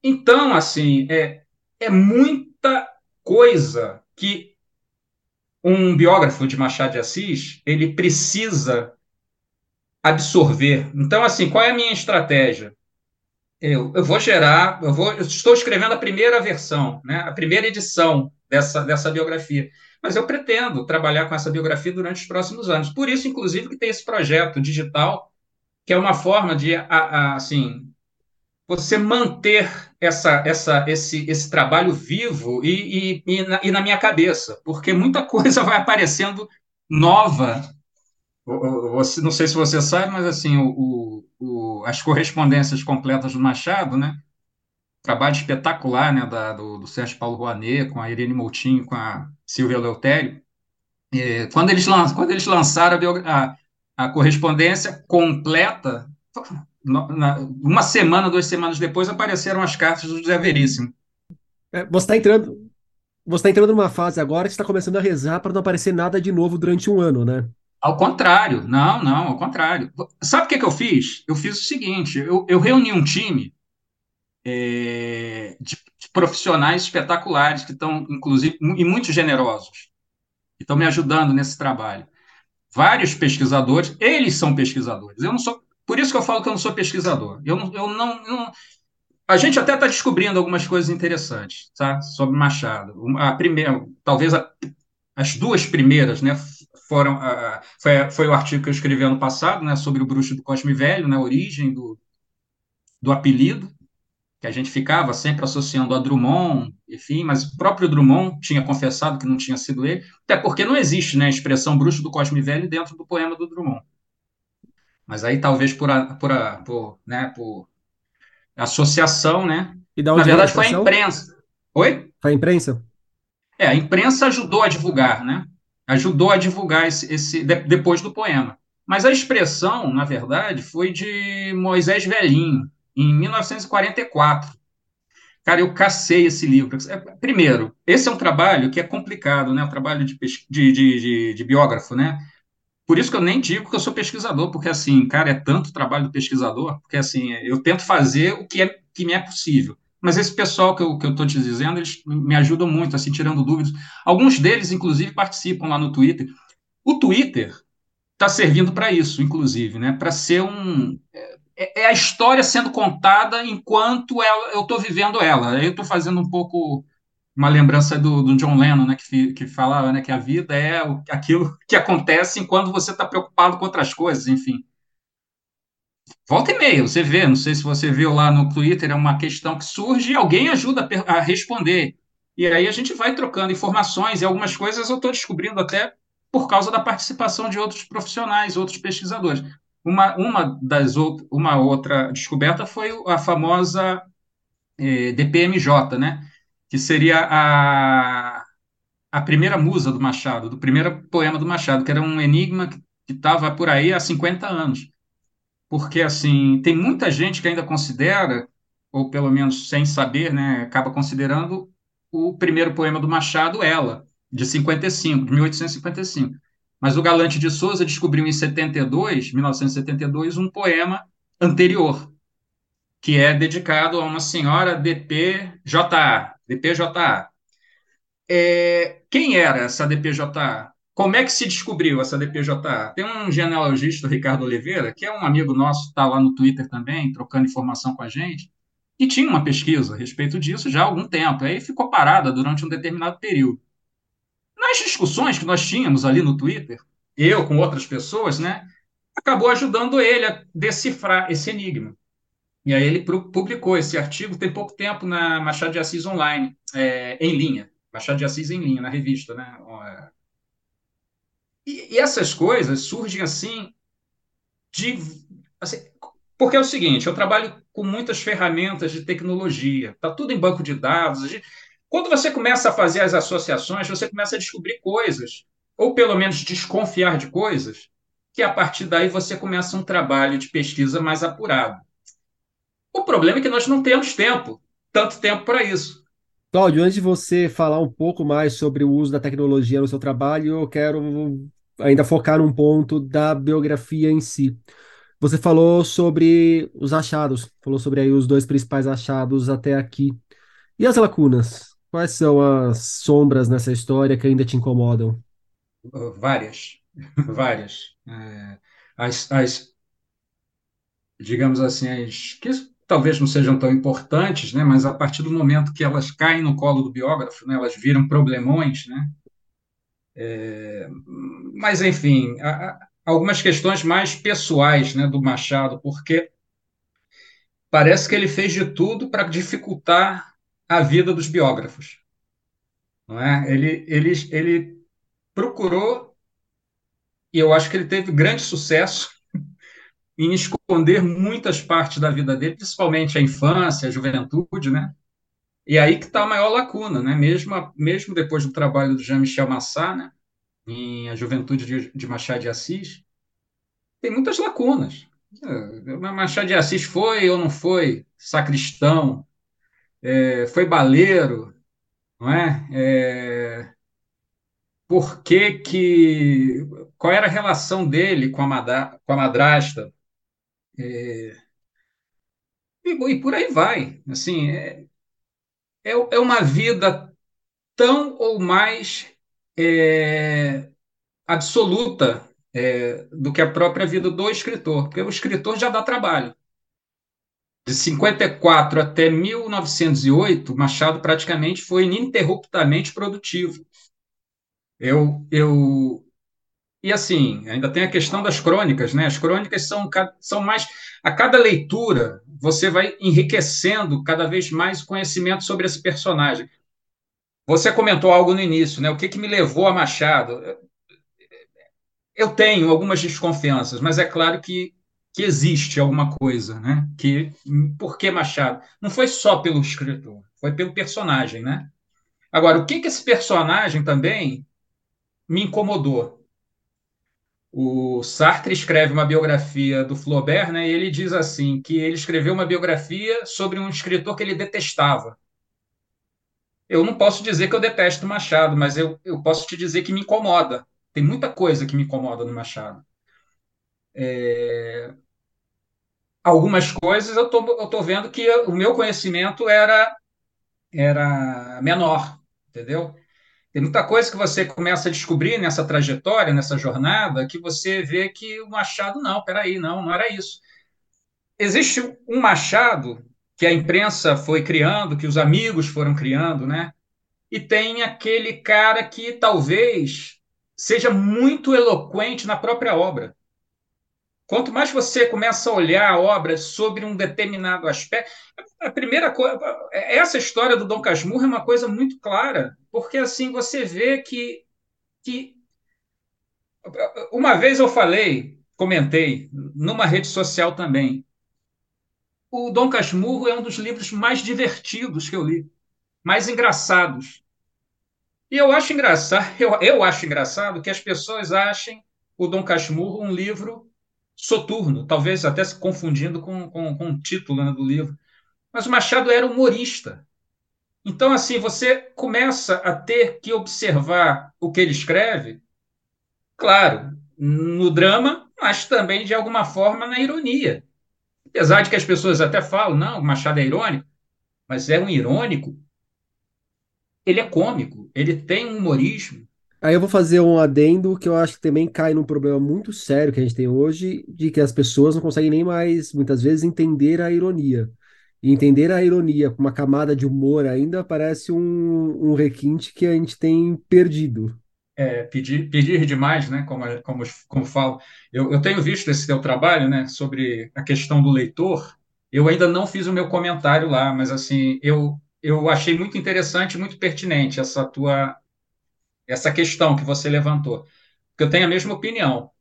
Speaker 2: então, assim, é, é muita coisa que um biógrafo de Machado de Assis ele precisa absorver. Então, assim, qual é a minha estratégia? eu, eu vou gerar, eu, vou, eu estou escrevendo a primeira versão, né, a primeira edição dessa, dessa biografia. Mas eu pretendo trabalhar com essa biografia durante os próximos anos. Por isso, inclusive, que tem esse projeto digital, que é uma forma de, a, a, assim, você manter essa, essa, esse, esse trabalho vivo e, e, e, na, e na minha cabeça, porque muita coisa *laughs* vai aparecendo nova você, não sei se você sabe, mas assim, o, o, as correspondências completas do Machado, né? Trabalho espetacular, né, da, do, do Sérgio Paulo Rouanet, com a Irene Moutinho, com a Silvia Leutério. É, quando, eles quando eles lançaram a, a, correspondência completa, uma semana, duas semanas depois, apareceram as cartas do José Veríssimo.
Speaker 1: É, você está entrando, você está entrando numa fase agora que está começando a rezar para não aparecer nada de novo durante um ano, né?
Speaker 2: Ao contrário, não, não, ao contrário. Sabe o que, que eu fiz? Eu fiz o seguinte: eu, eu reuni um time é, de, de, profissionais espetaculares que estão, inclusive, e muito generosos, que estão me ajudando nesse trabalho. Vários pesquisadores, eles são pesquisadores. Eu não sou, por isso que eu falo que eu não sou pesquisador. Eu não, eu não, não a gente até está descobrindo algumas coisas interessantes, tá? Sobre Machado. A primeira, talvez a, as duas primeiras, né? foram uh, foi, foi o artigo que eu escrevi ano passado, né, sobre o bruxo do Cosme Velho, né, a origem do, do apelido, que a gente ficava sempre associando a Drummond, enfim, mas o próprio Drummond tinha confessado que não tinha sido ele, até porque não existe né, a expressão bruxo do Cosme Velho dentro do poema do Drummond. Mas aí talvez por, a, por, a, por, né, por associação, né?
Speaker 1: E
Speaker 2: Na verdade foi a imprensa. Oi?
Speaker 1: Foi a imprensa?
Speaker 2: É, a imprensa ajudou a divulgar, né? ajudou a divulgar esse, esse depois do poema. Mas a expressão, na verdade, foi de Moisés Velhinho, em 1944. Cara, eu cacei esse livro. É, primeiro, esse é um trabalho que é complicado, né? Um trabalho de, de, de, de, biógrafo, né? Por isso que eu nem digo que eu sou pesquisador, porque assim, cara, é tanto trabalho do pesquisador, porque assim, eu tento fazer o que, é, que me é possível. Mas esse pessoal que eu estou te dizendo, eles me ajudam muito, assim, tirando dúvidas. Alguns deles, inclusive, participam lá no Twitter. O Twitter está servindo para isso, inclusive, né? Para ser um. É, é, a história sendo contada enquanto ela, eu estou vivendo ela. Eu estou fazendo um pouco uma lembrança do, do John Lennon, né, que, que falava né, que a vida é aquilo *laughs* que acontece enquanto você está preocupado com outras coisas, enfim. Volta e meia, você vê, não sei se você viu lá no Twitter, é uma questão que surge e alguém ajuda a responder. E aí a gente vai trocando informações e algumas coisas eu estou descobrindo até por causa da participação de outros profissionais, outros pesquisadores. Uma, uma, das out uma outra descoberta foi a famosa eh, DPMJ, né? que seria a, a primeira musa do Machado, do primeiro poema do Machado, que era um enigma que estava por aí há 50 anos porque assim tem muita gente que ainda considera, ou pelo menos sem saber, né, acaba considerando o primeiro poema do Machado, Ela, de 55, de 1855. Mas o Galante de Souza descobriu em 72, 1972, um poema anterior, que é dedicado a uma senhora DPJA, DPJA. É, quem era essa DPJA? Como é que se descobriu essa DPJA? Tem um genealogista, Ricardo Oliveira, que é um amigo nosso, está lá no Twitter também, trocando informação com a gente, e tinha uma pesquisa a respeito disso já há algum tempo. Aí ficou parada durante um determinado período. Nas discussões que nós tínhamos ali no Twitter, eu com outras pessoas, né, acabou ajudando ele a decifrar esse enigma. E aí ele publicou esse artigo tem pouco tempo na Machado de Assis Online, é, em linha. Machado de Assis em linha, na revista, né? E, e essas coisas surgem assim de. Assim, porque é o seguinte, eu trabalho com muitas ferramentas de tecnologia, está tudo em banco de dados. Quando você começa a fazer as associações, você começa a descobrir coisas, ou pelo menos desconfiar de coisas, que a partir daí você começa um trabalho de pesquisa mais apurado. O problema é que nós não temos tempo, tanto tempo para isso.
Speaker 1: Cláudio, antes de você falar um pouco mais sobre o uso da tecnologia no seu trabalho, eu quero ainda focar num ponto da biografia em si. Você falou sobre os achados, falou sobre aí os dois principais achados até aqui. E as lacunas? Quais são as sombras nessa história que ainda te incomodam?
Speaker 2: Várias, várias. É, as, as, digamos assim, as, talvez não sejam tão importantes, né, mas a partir do momento que elas caem no colo do biógrafo, né, elas viram problemões, né, é, mas, enfim, algumas questões mais pessoais né, do Machado, porque parece que ele fez de tudo para dificultar a vida dos biógrafos. Não é? ele, ele, ele procurou, e eu acho que ele teve grande sucesso *laughs* em esconder muitas partes da vida dele, principalmente a infância, a juventude, né? E aí que está a maior lacuna, né? Mesmo, mesmo depois do trabalho do Jean-Michel Massat, né? em A Juventude de, de Machado de Assis, tem muitas lacunas. É, Machado de Assis foi ou não foi sacristão, é, foi baleiro, não é? é por que que, qual era a relação dele com a, madra, com a madrasta? É, e, e, por aí vai. Assim, é, é, é uma vida tão ou mais é, absoluta é, do que a própria vida do escritor, porque o escritor já dá trabalho. De 54 até 1908, Machado praticamente foi ininterruptamente produtivo. Eu, eu e assim, ainda tem a questão das crônicas, né? As crônicas são, são mais. A cada leitura, você vai enriquecendo cada vez mais o conhecimento sobre esse personagem. Você comentou algo no início, né? O que, que me levou a Machado? Eu tenho algumas desconfianças, mas é claro que, que existe alguma coisa, né? Que por que Machado? Não foi só pelo escritor, foi pelo personagem, né? Agora, o que que esse personagem também me incomodou? O Sartre escreve uma biografia do Flaubert, né? E ele diz assim que ele escreveu uma biografia sobre um escritor que ele detestava. Eu não posso dizer que eu detesto Machado, mas eu, eu posso te dizer que me incomoda. Tem muita coisa que me incomoda no Machado. É... Algumas coisas eu tô, eu tô vendo que o meu conhecimento era, era menor, entendeu? Tem muita coisa que você começa a descobrir nessa trajetória, nessa jornada, que você vê que o Machado, não, peraí, não, não era isso. Existe um Machado que a imprensa foi criando, que os amigos foram criando, né? E tem aquele cara que talvez seja muito eloquente na própria obra. Quanto mais você começa a olhar a obra sobre um determinado aspecto, a primeira coisa, essa história do Dom Casmurro é uma coisa muito clara, porque assim você vê que, que uma vez eu falei, comentei numa rede social também, o Dom Casmurro é um dos livros mais divertidos que eu li, mais engraçados. E eu acho engraçado, *laughs* eu, eu acho engraçado que as pessoas achem o Dom Casmurro um livro soturno, talvez até se confundindo com, com, com o título né, do livro. Mas o Machado era humorista. Então, assim, você começa a ter que observar o que ele escreve, claro, no drama, mas também, de alguma forma, na ironia. Apesar de que as pessoas até falam, não, o Machado é irônico, mas é um irônico ele é cômico, ele tem um humorismo.
Speaker 1: Aí eu vou fazer um adendo que eu acho que também cai num problema muito sério que a gente tem hoje, de que as pessoas não conseguem nem mais, muitas vezes, entender a ironia. E entender a ironia com uma camada de humor ainda parece um, um requinte que a gente tem perdido.
Speaker 2: É, pedir, pedir demais, né? Como, como, como falo. Eu, eu tenho visto esse teu trabalho, né? Sobre a questão do leitor. Eu ainda não fiz o meu comentário lá, mas assim, eu, eu achei muito interessante, muito pertinente essa tua essa questão que você levantou, porque eu tenho a mesma opinião.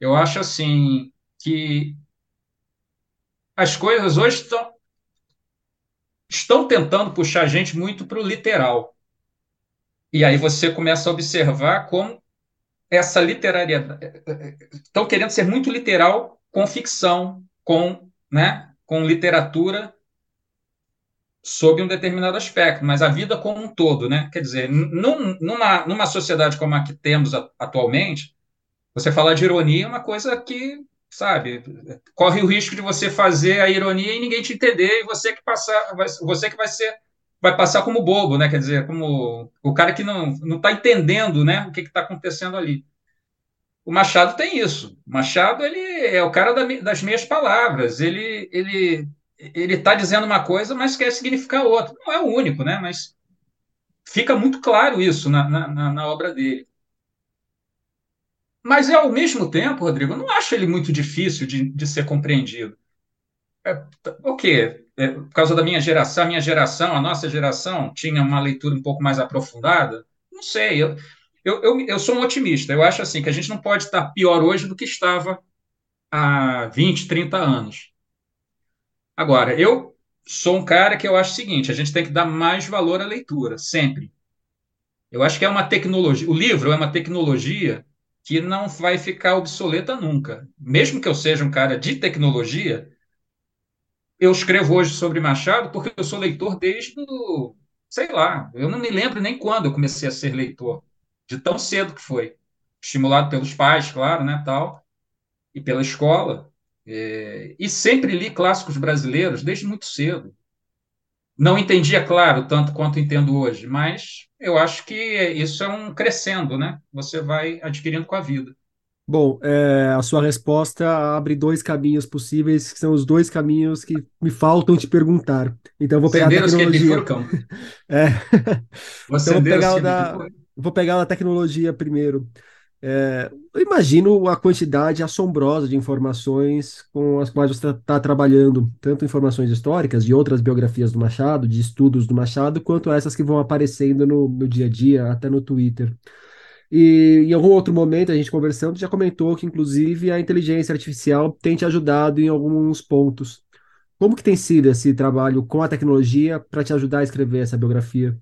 Speaker 2: Eu acho assim que as coisas hoje estão estão tentando puxar a gente muito para o literal. E aí você começa a observar como essa literariedade estão querendo ser muito literal com ficção, com, né, com literatura sob um determinado aspecto, mas a vida como um todo, né? Quer dizer, num, numa, numa sociedade como a que temos atualmente, você falar de ironia é uma coisa que, sabe, corre o risco de você fazer a ironia e ninguém te entender e você que passar, você que vai ser vai passar como bobo, né? Quer dizer, como o cara que não não está entendendo, né? O que está acontecendo ali. O Machado tem isso. O Machado ele é o cara da, das meias palavras. Ele ele ele está dizendo uma coisa, mas quer significar outra. Não é o único, né? Mas fica muito claro isso na, na, na obra dele. Mas, ao mesmo tempo, Rodrigo, eu não acho ele muito difícil de, de ser compreendido. É, o quê? É, por causa da minha geração, a minha geração, a nossa geração, tinha uma leitura um pouco mais aprofundada? Não sei. Eu, eu, eu, eu sou um otimista. Eu acho assim que a gente não pode estar pior hoje do que estava há 20, 30 anos. Agora, eu sou um cara que eu acho o seguinte: a gente tem que dar mais valor à leitura, sempre. Eu acho que é uma tecnologia. O livro é uma tecnologia que não vai ficar obsoleta nunca. Mesmo que eu seja um cara de tecnologia, eu escrevo hoje sobre Machado porque eu sou leitor desde, sei lá, eu não me lembro nem quando eu comecei a ser leitor, de tão cedo que foi. Estimulado pelos pais, claro, né, tal, e pela escola. É, e sempre li clássicos brasileiros desde muito cedo. Não entendia, claro, tanto quanto entendo hoje, mas eu acho que isso é um crescendo, né? Você vai adquirindo com a vida.
Speaker 1: Bom, é, a sua resposta abre dois caminhos possíveis, que são os dois caminhos que me faltam te perguntar. Então, eu vou pegar a tecnologia. *laughs* É. então, vou pegar, da... vou pegar a tecnologia primeiro. É, eu imagino a quantidade assombrosa de informações com as quais você está trabalhando, tanto informações históricas de outras biografias do Machado, de estudos do Machado, quanto essas que vão aparecendo no, no dia a dia, até no Twitter. E em algum outro momento, a gente conversando, já comentou que, inclusive, a inteligência artificial tem te ajudado em alguns pontos. Como que tem sido esse trabalho com a tecnologia para te ajudar a escrever essa biografia?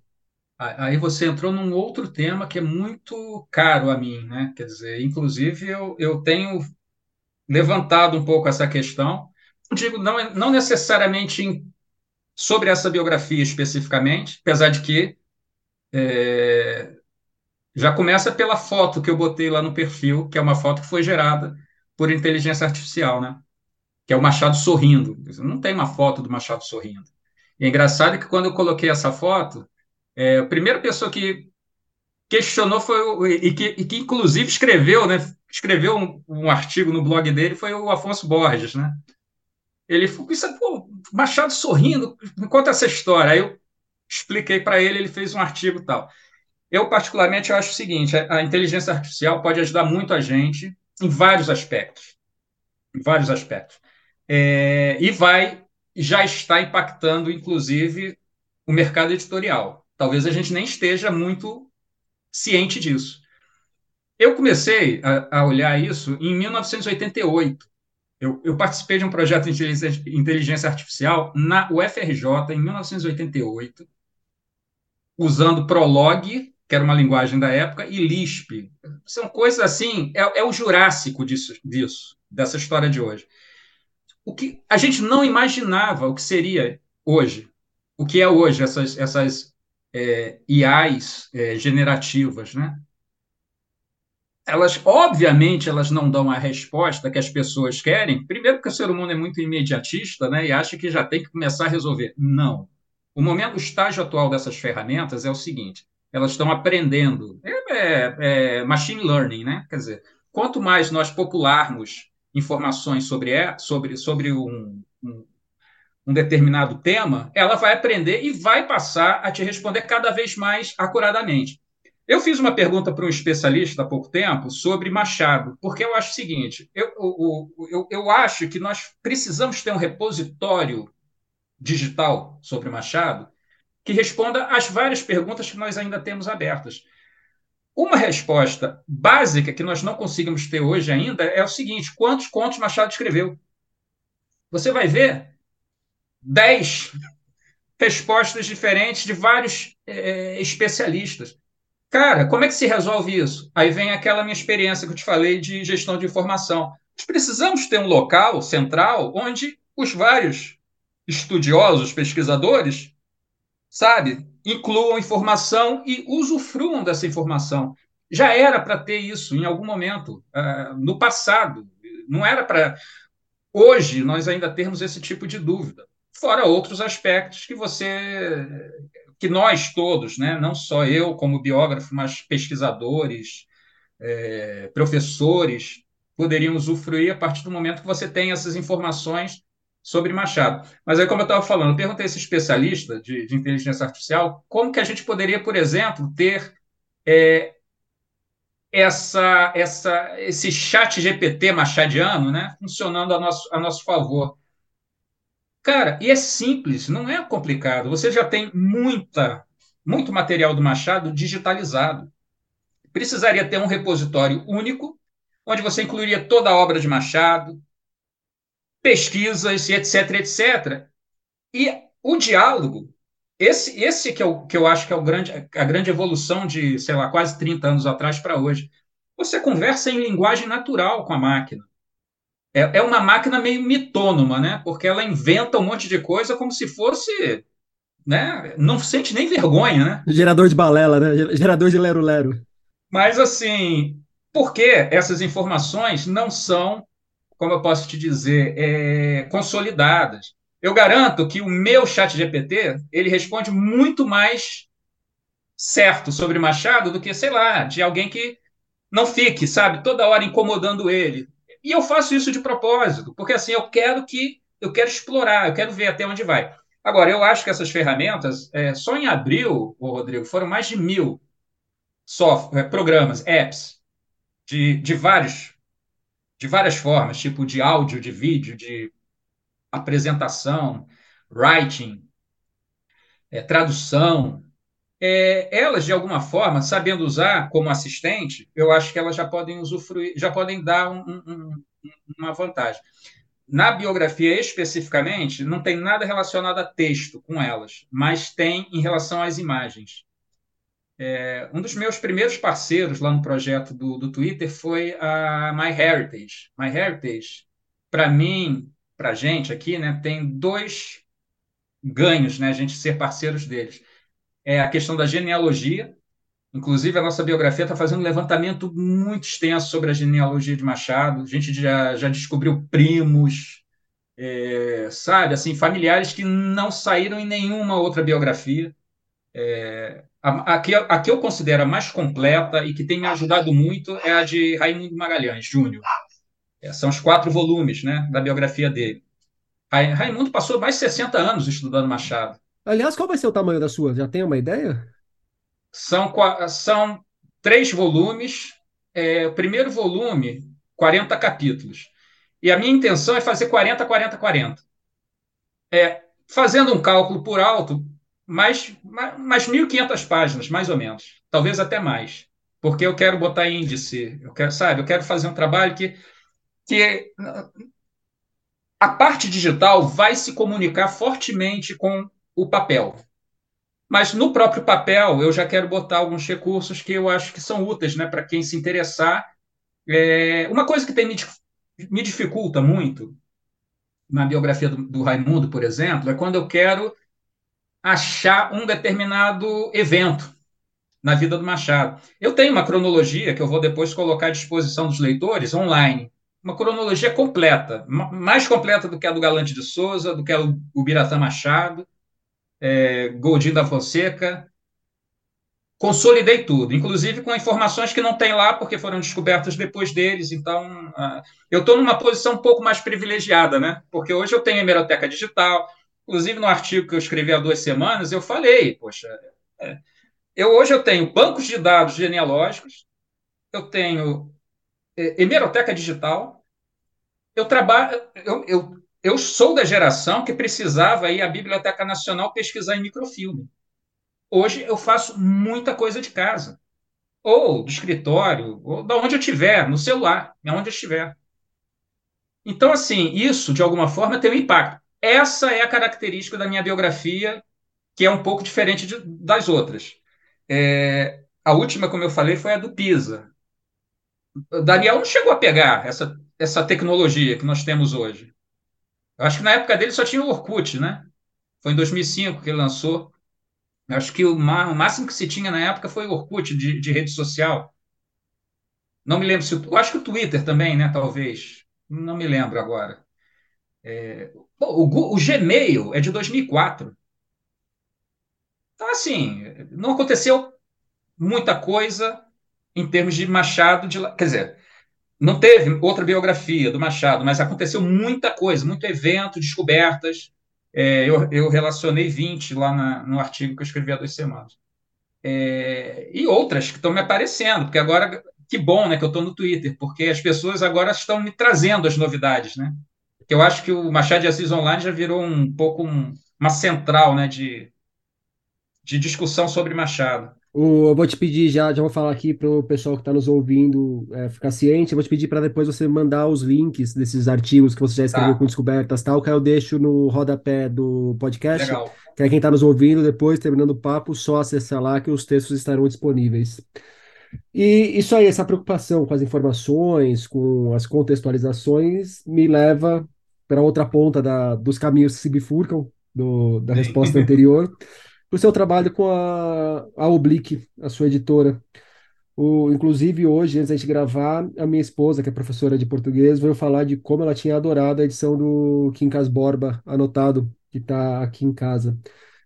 Speaker 2: Aí você entrou num outro tema que é muito caro a mim, né? Quer dizer, inclusive eu, eu tenho levantado um pouco essa questão. Não digo não, não necessariamente em, sobre essa biografia especificamente, apesar de que é, já começa pela foto que eu botei lá no perfil, que é uma foto que foi gerada por inteligência artificial, né? Que é o Machado sorrindo. Não tem uma foto do Machado sorrindo. E é engraçado que quando eu coloquei essa foto, é, a primeira pessoa que questionou foi o, e, que, e que inclusive escreveu, né? Escreveu um, um, artigo no blog dele foi o Afonso Borges, né? Ele falou, isso é, pô, Machado sorrindo, me conta essa história. Aí eu expliquei para ele, ele fez um artigo tal. Eu, particularmente, acho o seguinte: a inteligência artificial pode ajudar muito a gente em vários aspectos. Em vários aspectos. É, e vai, já está impactando, inclusive, o mercado editorial. Talvez a gente nem esteja muito ciente disso. Eu comecei a, a olhar isso em 1988. Eu, eu, participei de um projeto de inteligência, inteligência artificial na UFRJ em 1988, usando Prolog que era uma linguagem da época, e Lisp. São coisas assim, é, é o jurássico disso, disso, dessa história de hoje. O que a gente não imaginava o que seria hoje, o que é hoje essas, essas é, IAs é, generativas, né? Elas, obviamente, elas não dão a resposta que as pessoas querem. Primeiro, porque o ser humano é muito imediatista, né? E acha que já tem que começar a resolver. Não. O momento, o estágio atual dessas ferramentas é o seguinte: elas estão aprendendo. É, é, é, machine learning, né? Quer dizer, quanto mais nós popularmos informações sobre, sobre, sobre um, um, um determinado tema, ela vai aprender e vai passar a te responder cada vez mais acuradamente. Eu fiz uma pergunta para um especialista há pouco tempo sobre Machado, porque eu acho o seguinte: eu, eu, eu, eu acho que nós precisamos ter um repositório digital sobre Machado que responda às várias perguntas que nós ainda temos abertas. Uma resposta básica que nós não conseguimos ter hoje ainda é o seguinte: quantos contos Machado escreveu? Você vai ver dez respostas diferentes de vários é, especialistas. Cara, como é que se resolve isso? Aí vem aquela minha experiência que eu te falei de gestão de informação. Nós precisamos ter um local central onde os vários estudiosos, pesquisadores, sabe? Incluam informação e usufruam dessa informação. Já era para ter isso em algum momento, uh, no passado. Não era para. Hoje, nós ainda temos esse tipo de dúvida. Fora outros aspectos que você. que nós todos, né? não só eu como biógrafo, mas pesquisadores, é, professores, poderiam usufruir a partir do momento que você tem essas informações sobre Machado. Mas aí, como eu estava falando, eu perguntei a esse especialista de, de, inteligência artificial como que a gente poderia, por exemplo, ter é, essa, essa, esse chat GPT machadiano né, funcionando a nosso, a nosso favor. Cara, e é simples, não é complicado. Você já tem muita, muito material do Machado digitalizado. Precisaria ter um repositório único, onde você incluiria toda a obra de Machado, pesquisas, etc, etc. E o diálogo, esse, esse que, o, que eu acho que é o grande, a grande evolução de, sei lá, quase 30 anos atrás para hoje. Você conversa em linguagem natural com a máquina. É, é uma máquina meio mitônoma, né? Porque ela inventa um monte de coisa como se fosse. Né? Não sente nem vergonha, né?
Speaker 1: Gerador de balela, né? Gerador de lero-lero.
Speaker 2: Mas, assim, por que essas informações não são, como eu posso te dizer, é, consolidadas? Eu garanto que o meu chat GPT, ele responde muito mais certo sobre Machado do que, sei lá, de alguém que não fique, sabe, toda hora incomodando ele. E eu faço isso de propósito, porque assim, eu quero que eu quero explorar, eu quero ver até onde vai. Agora, eu acho que essas ferramentas, é, só em abril, ô Rodrigo, foram mais de mil software, é, programas, apps, de, de, vários, de várias formas, tipo de áudio, de vídeo, de apresentação, writing, é, tradução, é, elas, de alguma forma, sabendo usar como assistente, eu acho que elas já podem usufruir, já podem dar um, um, uma vantagem. Na biografia, especificamente, não tem nada relacionado a texto com elas, mas tem em relação às imagens. É, um dos meus primeiros parceiros lá no projeto do, do Twitter foi a MyHeritage. MyHeritage, para mim, para a gente aqui, né, tem dois ganhos, né, a gente ser parceiros deles. É a questão da genealogia, inclusive a nossa biografia está fazendo um levantamento muito extenso sobre a genealogia de Machado, a gente já, já descobriu primos, é, sabe, assim, familiares que não saíram em nenhuma outra biografia. É, a, a, que, a que eu considero a mais completa e que tem me ajudado muito é a de Raimundo Magalhães Júnior. É, são os quatro volumes né, da biografia dele. Raimundo passou mais de 60 anos estudando Machado.
Speaker 1: Aliás, qual vai ser o tamanho da sua? Já tem uma ideia?
Speaker 2: São, são três volumes. É, o primeiro volume, 40 capítulos. E a minha intenção é fazer 40, 40, 40. É, fazendo um cálculo por alto, mais, mais 1.500 páginas, mais ou menos. Talvez até mais. Porque eu quero botar índice. Eu quero, sabe, eu quero fazer um trabalho que que a parte digital vai se comunicar fortemente com o papel. Mas no próprio papel, eu já quero botar alguns recursos que eu acho que são úteis né, para quem se interessar. É, uma coisa que tem, me, me dificulta muito na biografia do, do Raimundo, por exemplo, é quando eu quero achar um determinado evento na vida do Machado. Eu tenho uma cronologia que eu vou depois colocar à disposição dos leitores online uma cronologia completa, mais completa do que a do Galante de Souza, do que a do Biratã Machado, é, Goldin da Fonseca. Consolidei tudo, inclusive com informações que não tem lá, porque foram descobertas depois deles. Então, uh, eu estou numa posição um pouco mais privilegiada, né? Porque hoje eu tenho hemeroteca digital. Inclusive, no artigo que eu escrevi há duas semanas, eu falei, poxa, é, eu hoje eu tenho bancos de dados genealógicos, eu tenho é, hemeroteca digital. Eu trabalho, eu, eu, eu sou da geração que precisava ir à Biblioteca Nacional pesquisar em microfilme. Hoje eu faço muita coisa de casa, ou do escritório, ou da onde eu estiver, no celular, onde eu estiver. Então, assim, isso de alguma forma tem um impacto. Essa é a característica da minha biografia, que é um pouco diferente de, das outras. É, a última, como eu falei, foi a do Pisa. Daniel não chegou a pegar essa, essa tecnologia que nós temos hoje. Eu acho que na época dele só tinha o Orkut, né? Foi em 2005 que ele lançou. Eu acho que o, máximo que se tinha na época foi o Orkut de, de rede social. Não me lembro se. Eu acho que o Twitter também, né? Talvez. Não me lembro agora. É, o, o Gmail é de 2004. Então, assim, não aconteceu muita coisa em termos de Machado de. Quer dizer, não teve outra biografia do Machado, mas aconteceu muita coisa, muito evento, descobertas. É, eu, eu, relacionei 20 lá na, no artigo que eu escrevi há duas semanas. É, e outras que estão me aparecendo, porque agora, que bom né, que eu estou no Twitter, porque as pessoas agora estão me trazendo as novidades. Né? Eu acho que o Machado de Assis Online já virou um pouco um, uma central né, de, de discussão sobre Machado.
Speaker 1: O, eu vou te pedir já, já vou falar aqui para o pessoal que está nos ouvindo é, ficar ciente. Eu vou te pedir para depois você mandar os links desses artigos que você já escreveu tá. com descobertas tal, que eu deixo no rodapé do podcast. Legal. Que é quem está nos ouvindo depois, terminando o papo, só acessar lá que os textos estarão disponíveis. E isso aí, essa preocupação com as informações, com as contextualizações, me leva para outra ponta da, dos caminhos que se bifurcam do, da resposta *laughs* anterior o seu trabalho com a, a Oblique, a sua editora. O, inclusive, hoje, antes da gente gravar, a minha esposa, que é professora de português, veio falar de como ela tinha adorado a edição do Quincas Borba, anotado, que está aqui em casa.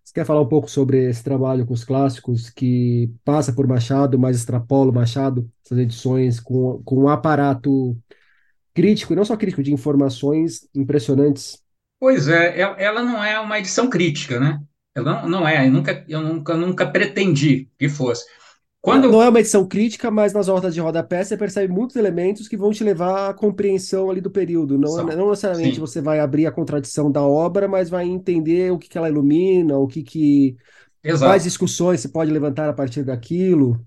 Speaker 1: Você quer falar um pouco sobre esse trabalho com os clássicos, que passa por Machado, mas extrapola o Machado, essas edições com, com um aparato crítico, e não só crítico, de informações impressionantes?
Speaker 2: Pois é, ela não é uma edição crítica, né? Eu não, não é, eu nunca, eu nunca, nunca pretendi que fosse.
Speaker 1: Quando... Não é uma edição crítica, mas nas ordens de rodapé você percebe muitos elementos que vão te levar à compreensão ali do período. Não, São, não necessariamente sim. você vai abrir a contradição da obra, mas vai entender o que, que ela ilumina, o que, que Exato. quais discussões você pode levantar a partir daquilo.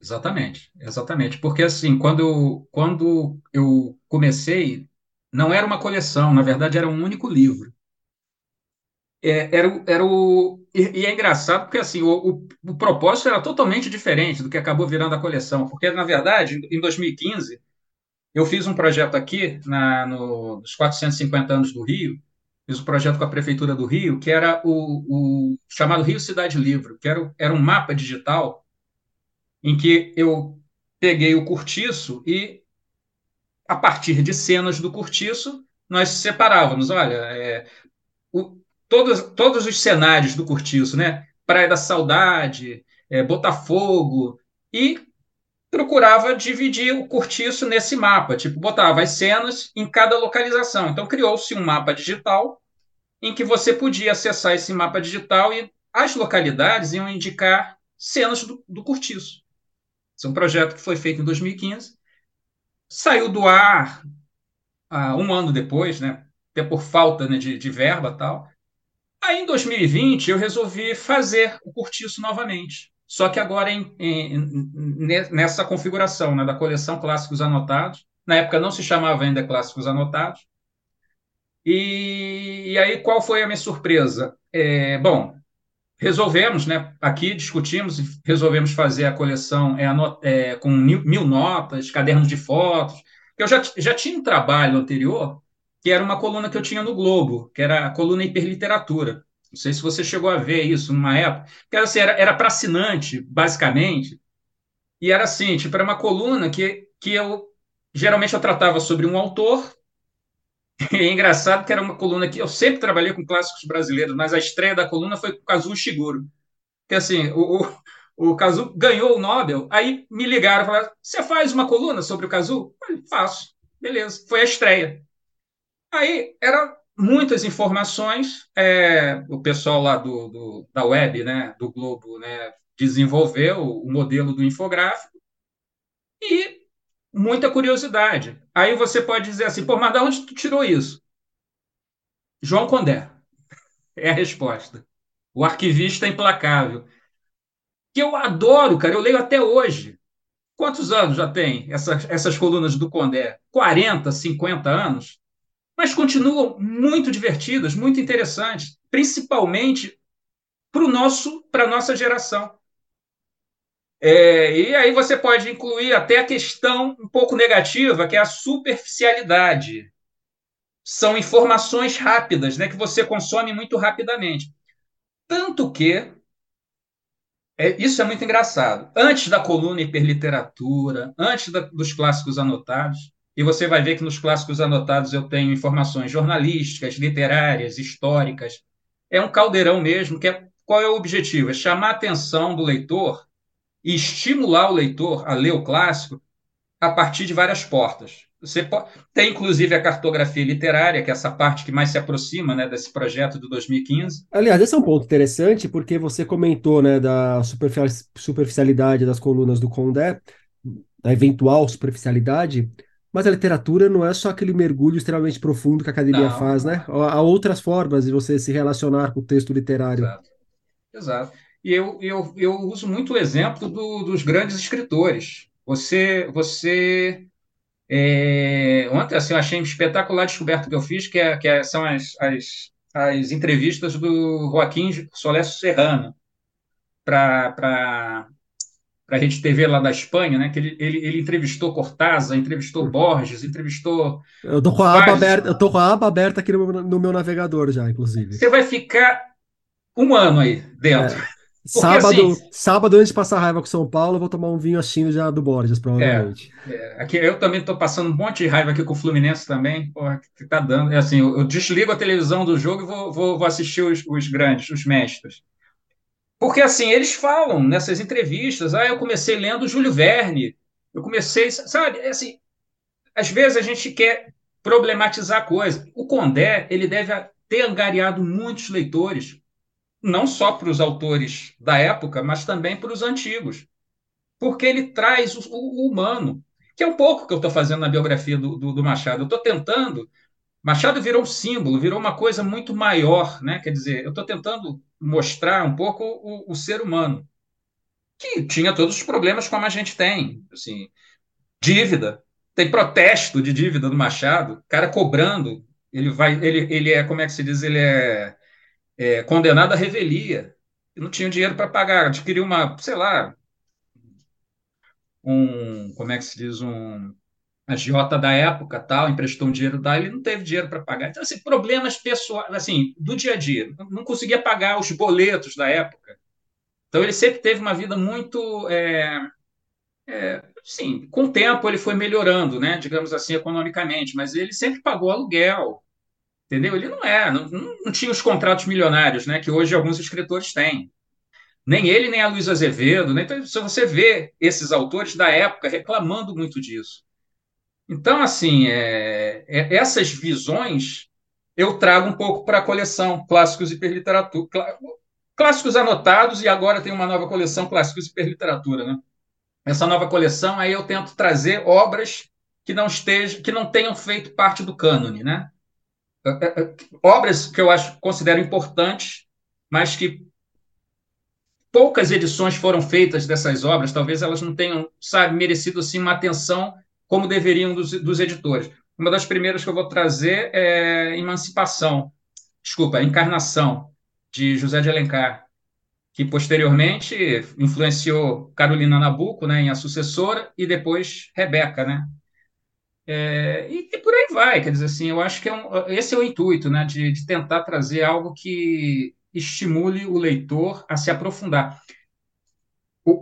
Speaker 2: Exatamente, exatamente. Porque assim, quando quando eu comecei, não era uma coleção, na verdade era um único livro é, era, era o. E, e, é engraçado porque assim, o, o, o, propósito era totalmente diferente do que acabou virando a coleção. Porque, na verdade, em 2015, eu fiz um projeto aqui, na, no, nos 450 anos do Rio, fiz um projeto com a Prefeitura do Rio, que era o, o chamado Rio Cidade Livre, que era, era um mapa digital em que eu peguei o cortiço e, a partir de cenas do cortiço, nós separávamos. Olha, é, o, todos, todos os cenários do Curtiço, né? Praia da Saudade, é, Botafogo, e procurava dividir o Curtiço nesse mapa, tipo, botava as cenas em cada localização. Então, criou-se um mapa digital em que você podia acessar esse mapa digital e as localidades iam indicar cenas do, do Curtiço. Esse é um projeto que foi feito em 2015, saiu do ar uh, um ano depois, né? até por falta né, de, de verba tal, Aí, em 2020, eu resolvi fazer o Curtiço novamente. Só que agora em, em, nessa configuração né, da coleção Clássicos Anotados. Na época não se chamava ainda Clássicos Anotados. E, e aí, qual foi a minha surpresa? É, bom, resolvemos, né, aqui discutimos e resolvemos fazer a coleção é, é, com mil, mil, notas, cadernos de fotos. Eu já, já tinha um trabalho anterior que era uma coluna que eu tinha no Globo, que era a coluna Hiperliteratura. Não sei se você chegou a ver isso numa época. Que era, assim, era para assinante, basicamente. E era assim, tipo, era uma coluna que, que eu geralmente eu tratava sobre um autor. *laughs* É engraçado que era uma coluna que eu sempre trabalhei com clássicos brasileiros, mas a estreia da coluna foi com o Kazuo Shiguro. Que assim, o, o, o ganhou o Nobel, aí me ligaram e falaram: Você faz uma coluna sobre o Kazuo? Eu falei, faço. Beleza, foi a estreia. Aí eram muitas informações, é, o pessoal lá do, do, da web, né, do Globo, né, desenvolveu o modelo do infográfico e muita curiosidade. Aí você pode dizer assim, pô, mas de onde tu tirou isso? João Condé *laughs* é a resposta. O arquivista implacável. Que eu adoro, cara, eu leio até hoje. Quantos anos já tem essas, essas colunas do Condé? 40, 50 anos? Mas continuam muito divertidas, muito interessantes, principalmente para o nosso, para a nossa geração. É, e aí você pode incluir até a questão um pouco negativa, que é a superficialidade. São informações rápidas, né, que você consome muito rapidamente. Tanto que é, isso é muito engraçado. Antes da coluna hiperliteratura, antes da, dos clássicos anotados, e você vai ver que nos clássicos anotados eu tenho informações jornalísticas, literárias, históricas. É um caldeirão mesmo, que é, qual é o objetivo? É chamar a atenção do leitor e estimular o leitor a ler o clássico a partir de várias portas. Você pode, tem, inclusive, a cartografia literária, que é essa parte que mais se aproxima né, desse projeto do 2015.
Speaker 1: Aliás, esse é um ponto interessante, porque você comentou né, da superficialidade das colunas do Condé, da eventual superficialidade, mas a literatura não é só aquele mergulho extremamente profundo que a academia não, faz, né? Há outras formas de você se relacionar com o texto literário.
Speaker 2: Exato. Exato. E eu, eu, eu uso muito o exemplo do, dos grandes escritores. Você, você é, ontem assim, eu achei espetacular a descoberta que eu fiz, que, é, que é, são as, as, as entrevistas do Joaquim Solés Serrano para a Rede TV lá da Espanha, né? Que ele, ele, ele entrevistou Cortázar, entrevistou Borges, entrevistou.
Speaker 1: Eu tô com a aba aberta, eu tô com a aba aberta aqui no, no meu navegador já, inclusive.
Speaker 2: Você vai ficar um ano aí dentro. É. *laughs*
Speaker 1: sábado, assim, sábado, antes de passar raiva com São Paulo, eu vou tomar um vinho assim já do Borges, provavelmente.
Speaker 2: É, é, aqui, eu também estou passando um monte de raiva aqui com o Fluminense também, porra, que tá dando. É assim, eu, eu, desligo a televisão do jogo e vou, vou, vou assistir os, os, grandes, os mestres. Porque assim, eles falam nessas entrevistas, ah, eu comecei lendo Júlio Verne, eu comecei, sabe, é assim, às vezes a gente quer problematizar a coisa. O Condé, ele deve ter angariado muitos leitores, não só para os autores da época, mas também para os antigos. Porque ele traz o, o humano, que é um pouco que eu estou fazendo na biografia do, do, do Machado. Eu estou tentando. Machado virou um símbolo, virou uma coisa muito maior, né? Quer dizer, eu estou tentando mostrar um pouco o, o, ser humano, que tinha todos os problemas como a gente tem, assim, dívida, tem protesto de dívida do Machado, cara cobrando, ele vai, ele, ele é, como é que se diz, ele é é, condenado à revelia. Não tinha dinheiro para pagar, adquiriu uma, sei lá, um, como é que se diz, um agiota da época, tal, emprestou um dinheiro da ele não teve dinheiro para pagar. Então, assim, problemas pessoais, assim, do dia a dia. Não conseguia pagar os boletos da época. Então, ele sempre teve uma vida muito. É, é, sim, com o tempo ele foi melhorando, né, digamos assim, economicamente, mas ele sempre pagou aluguel, Entendeu? Ele não é, não, não tinha os contratos milionários né, que hoje alguns escritores têm. Nem ele, nem a Luiz Azevedo. Nem, então, se você vê esses autores da época reclamando muito disso. Então, assim, é, é, essas visões eu trago um pouco para a coleção Clássicos Hiperliteratura. Clássicos anotados, e agora tem uma nova coleção Clássicos Hiperliteratura. Né? Essa nova coleção, aí eu tento trazer obras que não, estejam, que não tenham feito parte do cânone, né? É, é, é, obras que eu acho considero importantes, mas que poucas edições foram feitas dessas obras, talvez elas não tenham, sabe, merecido assim uma atenção como deveriam dos, dos editores. Uma das primeiras que eu vou trazer é Emancipação, desculpa, Encarnação, de José de Alencar, que posteriormente influenciou Carolina Nabuco, né, em A Sucessora, e depois Rebeca, né, é, e, e, por aí vai, quer dizer assim, eu acho que é um, esse é o intuito, né, de, de, tentar trazer algo que estimule o leitor a se aprofundar.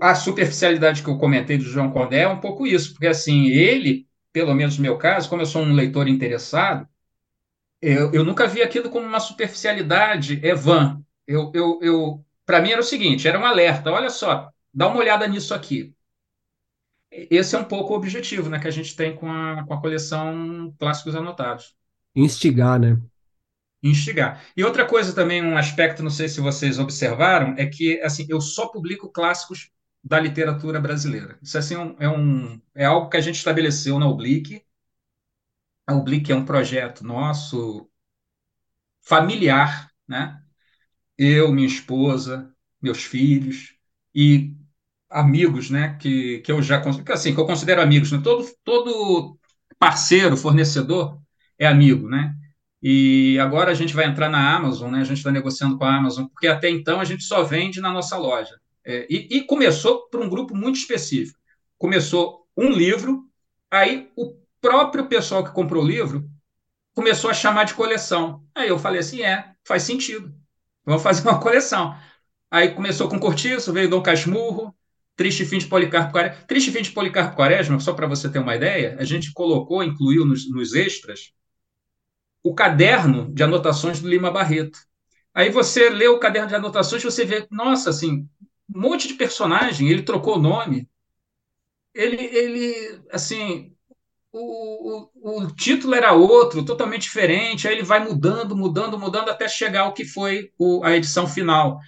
Speaker 2: A superficialidade que eu comentei do João Condé é um pouco isso, porque assim, ele, pelo menos no meu caso, como eu sou um leitor interessado, eu, eu nunca vi aquilo como uma superficialidade é vã. Eu, eu, eu Para mim era o seguinte, era um alerta, olha só, dá uma olhada nisso aqui esse é um pouco o objetivo né, que a gente tem com a, com a coleção Clássicos Anotados.
Speaker 1: Instigar, né?
Speaker 2: Instigar. E outra coisa também, um aspecto, não sei se vocês observaram, é que assim, eu só publico clássicos da literatura brasileira. Isso assim, é, um, é algo que a gente estabeleceu na Oblique. A Oblique é um projeto nosso familiar, né? Eu, minha esposa, meus filhos, e amigos, né, que, que eu já que, assim, que eu considero amigos, né? Todo todo parceiro, fornecedor é amigo, né? E agora a gente vai entrar na Amazon, né? A gente está negociando com a Amazon, porque até então a gente só vende na nossa loja. É, e, e começou por um grupo muito específico. Começou um livro, aí o próprio pessoal que comprou o livro começou a chamar de coleção. Aí eu falei assim, é, faz sentido. Vamos fazer uma *laughs* coleção. Aí começou com Cortiço, veio Dom Casmurro, Triste Fim de Policarpo Quaresma. Triste Fim de Policarpo Quaresma, só para você ter uma ideia, a gente colocou, incluiu nos, nos extras, o caderno de anotações do Lima Barreto. Aí você lê o caderno de anotações, você vê, nossa, assim, um monte de personagem, ele trocou o nome. ele, ele assim, o, o, o título era outro, totalmente diferente, aí ele vai mudando, mudando, mudando até chegar ao que foi o, a edição final.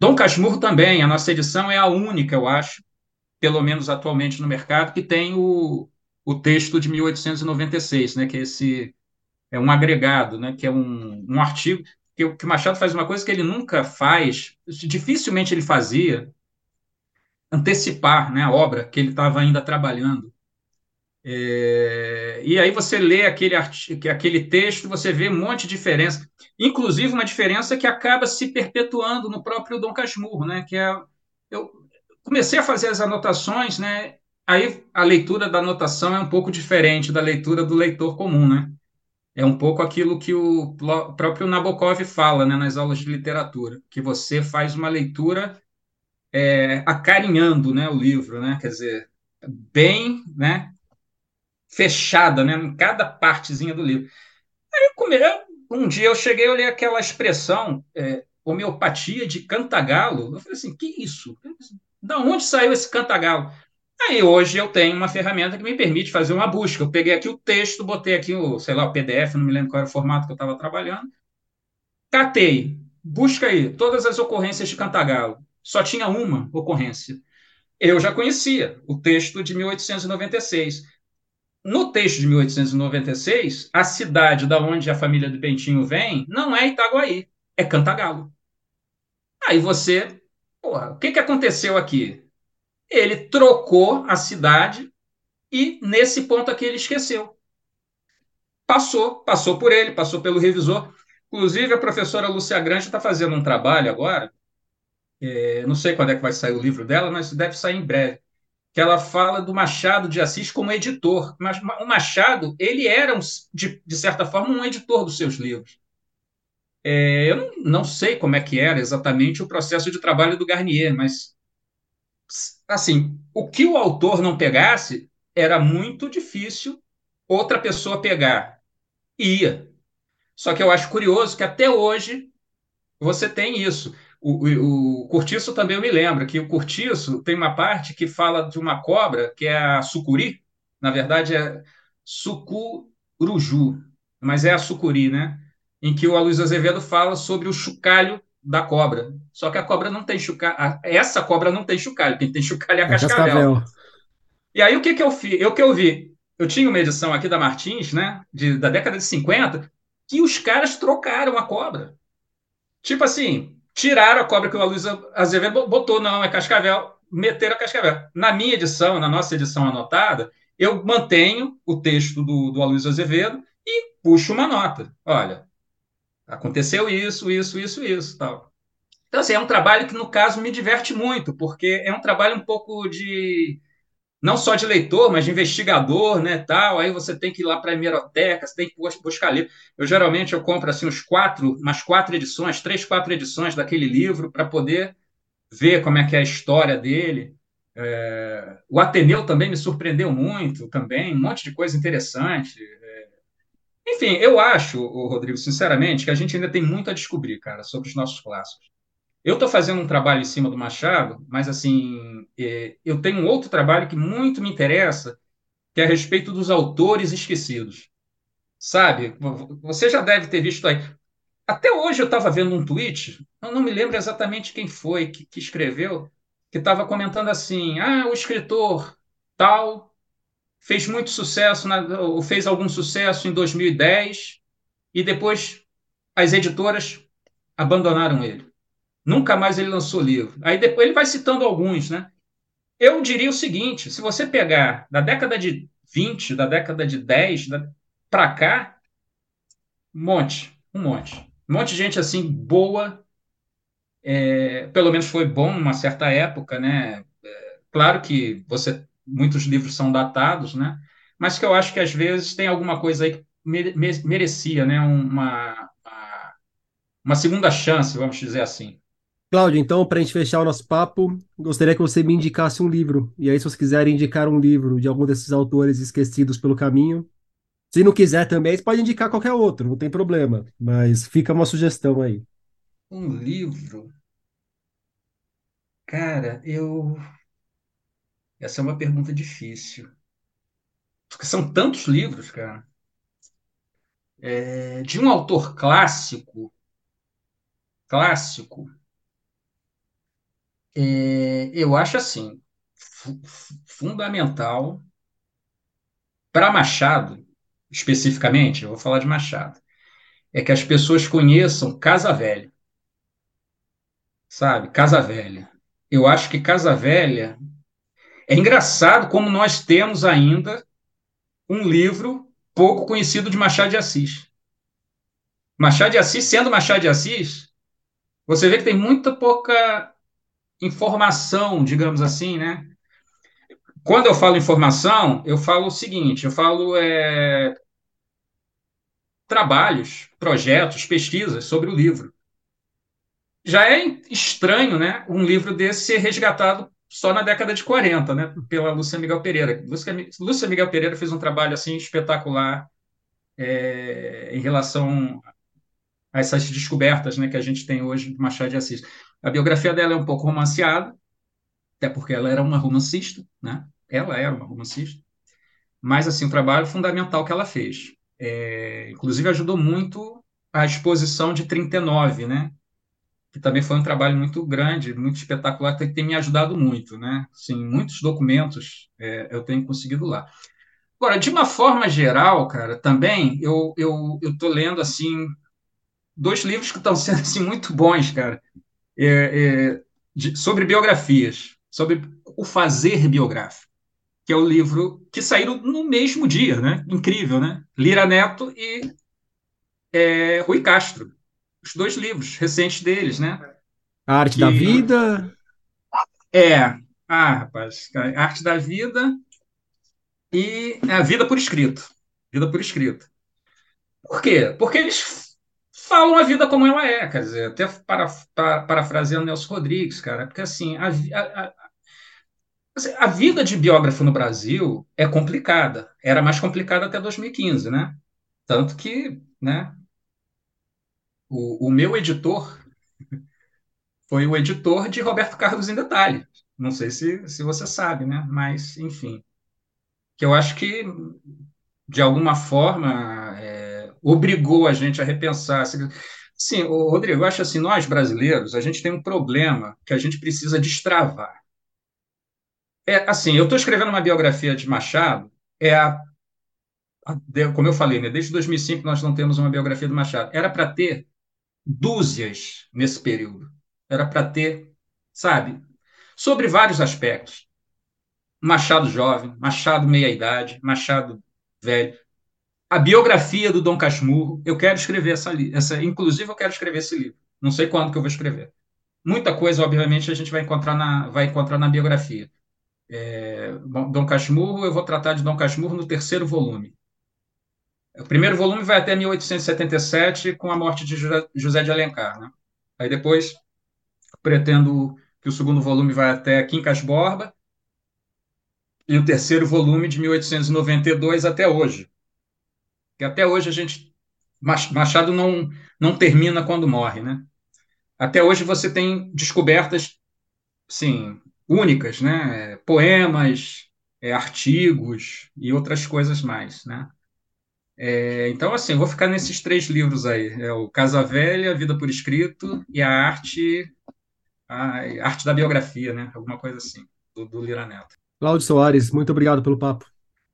Speaker 2: Dom Casmurro também, a nossa edição é a única, eu acho, pelo menos atualmente no mercado, que tem o, o texto de 1896, né, que é esse é um agregado, né, que é um, um artigo que, o Machado faz uma coisa que ele nunca faz, dificilmente ele fazia, antecipar né, a obra que ele estava ainda trabalhando. É, e aí você lê aquele, aquele texto, você vê um monte de diferença, inclusive uma diferença que acaba se perpetuando no próprio Dom Casmurro, né? Que é, eu comecei a fazer as anotações, né? Aí a leitura da anotação é um pouco diferente da leitura do leitor comum, né? É um pouco aquilo que o próprio Nabokov fala, né, nas aulas de literatura, que você faz uma leitura é, acarinhando, né, o livro, né? Quer dizer, bem, né? fechada, né, em cada partezinha do livro. Aí um dia eu cheguei, eu olhei aquela expressão, é, homeopatia de cantagalo. Eu falei assim, que isso? Da onde saiu esse cantagalo? Aí hoje eu tenho uma ferramenta que me permite fazer uma busca. Eu peguei aqui o texto, botei aqui o, sei lá, o PDF, não me lembro qual era o formato que eu estava trabalhando. Catei, busca aí todas as ocorrências de Cantagalo. Só tinha uma ocorrência. Eu já conhecia o texto de 1896. No texto de 1896, a cidade da onde a família do Bentinho vem não é Itaguaí, é Cantagalo. Aí você, porra, o que, que aconteceu aqui? Ele trocou a cidade e nesse ponto aqui ele esqueceu. Passou, passou por ele, passou pelo revisor. Inclusive, a professora Lúcia Grande está fazendo um trabalho agora, é, não sei quando é que vai sair o livro dela, mas deve sair em breve que ela fala do Machado de Assis como editor. Mas o Machado, ele era, um, de, de, certa forma, um editor dos seus livros. É, eu não, não, sei como é que era exatamente o processo de trabalho do Garnier, mas, assim, o que o autor não pegasse era muito difícil outra pessoa pegar. Ia. Só que eu acho curioso que até hoje você tem isso. O, o, o Curtiço também me lembro que o Curtiço tem uma parte que fala de uma cobra, que é a sucuri, na verdade é sucuruju, mas é a sucuri, né? Em que o Aloysio Azevedo fala sobre o chocalho da cobra. Só que a cobra não tem chocalho. Essa cobra não tem chocalho. Quem tem chocalho é a é cascavel. cascavel. E aí o que, que eu fiz? Eu que eu vi? Eu tinha uma edição aqui da Martins, né? De, da década de 50, que os caras trocaram a cobra. Tipo assim, Tiraram a cobra que o Aloysio Azevedo botou, não, é cascavel, meteram a cascavel. Na minha edição, na nossa edição anotada, eu mantenho o texto do, do Aloysio Azevedo e puxo uma nota. Olha, aconteceu isso, isso, isso, isso, tal. Então, assim, é um trabalho que, no caso, me diverte muito, porque é um trabalho um pouco de não só de leitor, mas de investigador, né, tal. Aí você tem que ir lá para a hemeroteca, você tem que buscar livro. Eu geralmente eu compro assim uns quatro, umas quatro edições, três, quatro edições daquele livro para poder ver como é que é a história dele. É... o Ateneu também me surpreendeu muito, também um monte de coisa interessante. É... Enfim, eu acho, Rodrigo, sinceramente, que a gente ainda tem muito a descobrir, cara, sobre os nossos clássicos. Eu estou fazendo um trabalho em cima do Machado, mas assim, é, eu tenho um outro trabalho que muito me interessa, que é a respeito dos autores esquecidos. Sabe? Você já deve ter visto aí. Até hoje eu estava vendo um tweet, eu não me lembro exatamente quem foi que, que escreveu, que estava comentando assim: ah, o escritor tal fez muito sucesso, na, ou fez algum sucesso em 2010, e depois as editoras abandonaram ele. Nunca mais ele lançou livro. Aí depois ele vai citando alguns, né? Eu diria o seguinte: se você pegar da década de 20, da década de 10 para cá, um monte, um monte. Um monte de gente assim boa, é, pelo menos foi bom numa certa época, né? É, claro que você muitos livros são datados, né? Mas que eu acho que às vezes tem alguma coisa aí que merecia, né? Uma, uma, uma segunda chance, vamos dizer assim.
Speaker 1: Cláudio, então, para a gente fechar o nosso papo, gostaria que você me indicasse um livro. E aí, se você quiser indicar um livro de algum desses autores esquecidos pelo caminho, se não quiser também, você pode indicar qualquer outro, não tem problema. Mas fica uma sugestão aí.
Speaker 2: Um livro? Cara, eu. Essa é uma pergunta difícil. Porque são tantos livros, cara. É, de um autor clássico, clássico, é, eu acho assim, fundamental para Machado, especificamente, eu vou falar de Machado, é que as pessoas conheçam Casa Velha. Sabe? Casa Velha. Eu acho que Casa Velha é engraçado como nós temos ainda um livro pouco conhecido de Machado de Assis. Machado de Assis, sendo Machado de Assis, você vê que tem muita pouca informação, digamos assim, né? Quando eu falo informação, eu falo o seguinte: eu falo é, trabalhos, projetos, pesquisas sobre o livro. Já é estranho, né, um livro desse ser resgatado só na década de 40, né, pela Lúcia Miguel Pereira. Lúcia, Lúcia Miguel Pereira fez um trabalho assim espetacular é, em relação a essas descobertas, né, que a gente tem hoje do Machado de Assis. A biografia dela é um pouco romanceada, até porque ela era uma romancista, né? Ela era uma romancista. Mas assim, o trabalho fundamental que ela fez. É, inclusive ajudou muito a exposição de 39, né? Que também foi um trabalho muito grande, muito espetacular, que tem me ajudado muito, né? Sim, muitos documentos é, eu tenho conseguido lá. Agora, de uma forma geral, cara, também eu eu tô lendo assim dois livros que estão sendo assim muito bons, cara, é, é, de, sobre biografias, sobre o fazer biográfico, que é o livro que saíram no mesmo dia, né? Incrível, né? Lira Neto e é, Rui Castro os dois livros recentes deles, né?
Speaker 1: A Arte que... da Vida.
Speaker 2: É. Ah, rapaz, a Arte da Vida e a Vida por Escrito. Vida por Escrito. Por quê? Porque eles falam a vida como ela é, quer dizer, até para, para, parafraseando Nelson Rodrigues, cara, porque assim, a, a, a, assim, a vida de biógrafo no Brasil é complicada. Era mais complicada até 2015, né? Tanto que, né, o, o meu editor foi o editor de Roberto Carlos em Detalhe. Não sei se, se você sabe, né? Mas, enfim. Que eu acho que, de alguma forma, é, obrigou a gente a repensar. Sim, Rodrigo, eu acho assim, nós brasileiros, a gente tem um problema que a gente precisa destravar. É, assim, eu estou escrevendo uma biografia de Machado, é a, a, como eu falei, né, desde 2005 nós não temos uma biografia do Machado. Era para ter dúzias nesse período. Era para ter, sabe, sobre vários aspectos. Machado jovem, Machado meia-idade, Machado velho. A biografia do Dom Casmurro, eu quero escrever essa, essa, inclusive eu quero escrever esse livro. Não sei quando que eu vou escrever. Muita coisa, obviamente, a gente vai encontrar na, vai encontrar na biografia. É, Dom Casmurro, eu vou tratar de Dom Casmurro no terceiro volume. O primeiro volume vai até 1877, com a morte de José de Alencar. Né? Aí depois pretendo que o segundo volume vai até Quincas Borba, e o terceiro volume de 1892 até hoje. Que até hoje a gente. Machado não, não termina quando morre, né? Até hoje você tem descobertas, sim, únicas, né? Poemas, é, artigos e outras coisas mais, né? É, então, assim, vou ficar nesses três livros aí: é o Casa Velha, Vida por Escrito e a Arte, a Arte da Biografia, né? Alguma coisa assim, do, do Lira Neto.
Speaker 1: Cláudio Soares, muito obrigado pelo papo.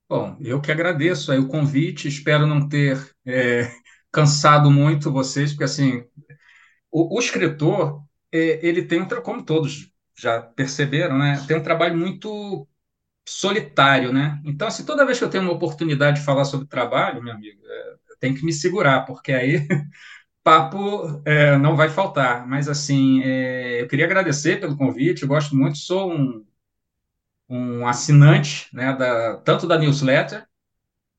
Speaker 2: Bom, eu que agradeço aí o convite, espero não ter é, cansado muito vocês, porque assim, o, o escritor, é, ele tem, como todos já perceberam, né? Tem um trabalho muito solitário, né? Então, assim, toda vez que eu tenho uma oportunidade de falar sobre trabalho, meu amigo, é, tenho que me segurar, porque aí *laughs* papo é, não vai faltar. Mas, assim, é, eu queria agradecer pelo convite, eu gosto muito, sou um, um assinante, né, da, tanto da newsletter,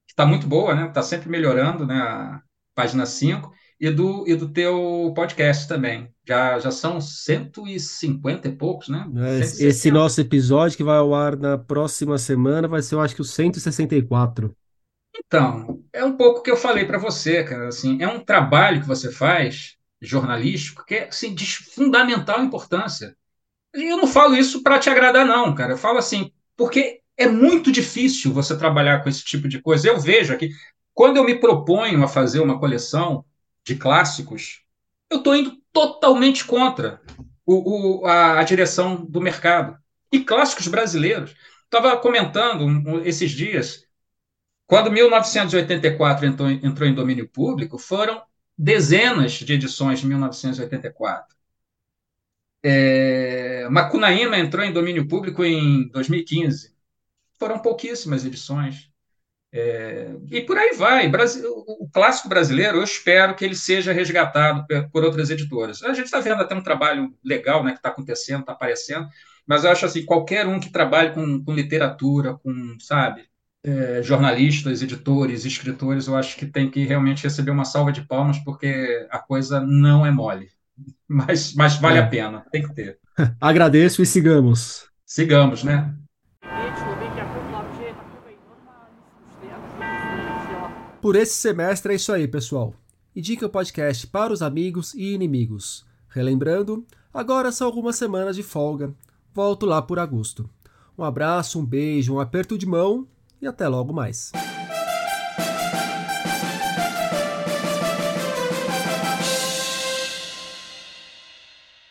Speaker 2: que está muito boa, né? Está sempre melhorando, né? A página 5, e do, e do teu podcast também. Já, já são 150 e poucos, né?
Speaker 1: É, esse nosso episódio que vai ao ar na próxima semana vai ser, eu acho que o 164.
Speaker 2: Então, é um pouco o que eu falei para você, cara. Assim, é um trabalho que você faz, jornalístico, que é assim, de fundamental importância. E eu não falo isso para te agradar, não, cara. Eu falo assim, porque é muito difícil você trabalhar com esse tipo de coisa. Eu vejo aqui, quando eu me proponho a fazer uma coleção de clássicos, eu estou indo totalmente contra o, o, a, a, direção do mercado. E clássicos brasileiros. Estava comentando esses dias, quando 1984 entrou, entrou em domínio público, foram dezenas de edições de 1984. É, Macunaíma entrou em domínio público em 2015. Foram pouquíssimas edições. É, e por aí vai. Brasil, o clássico brasileiro, eu espero que ele seja resgatado por outras editoras. A gente está vendo até um trabalho legal né, que está acontecendo, está aparecendo, mas eu acho assim, qualquer um que trabalhe com, com literatura, com, sabe, é, jornalistas, editores, escritores, eu acho que tem que realmente receber uma salva de palmas, porque a coisa não é mole. Mas, mas vale é. a pena, tem que ter. *laughs*
Speaker 1: Agradeço e sigamos.
Speaker 2: Sigamos, né?
Speaker 1: Por esse semestre é isso aí, pessoal. Indique o podcast para os amigos e inimigos. Relembrando, agora são algumas semanas de folga. Volto lá por agosto. Um abraço, um beijo, um aperto de mão e até logo mais.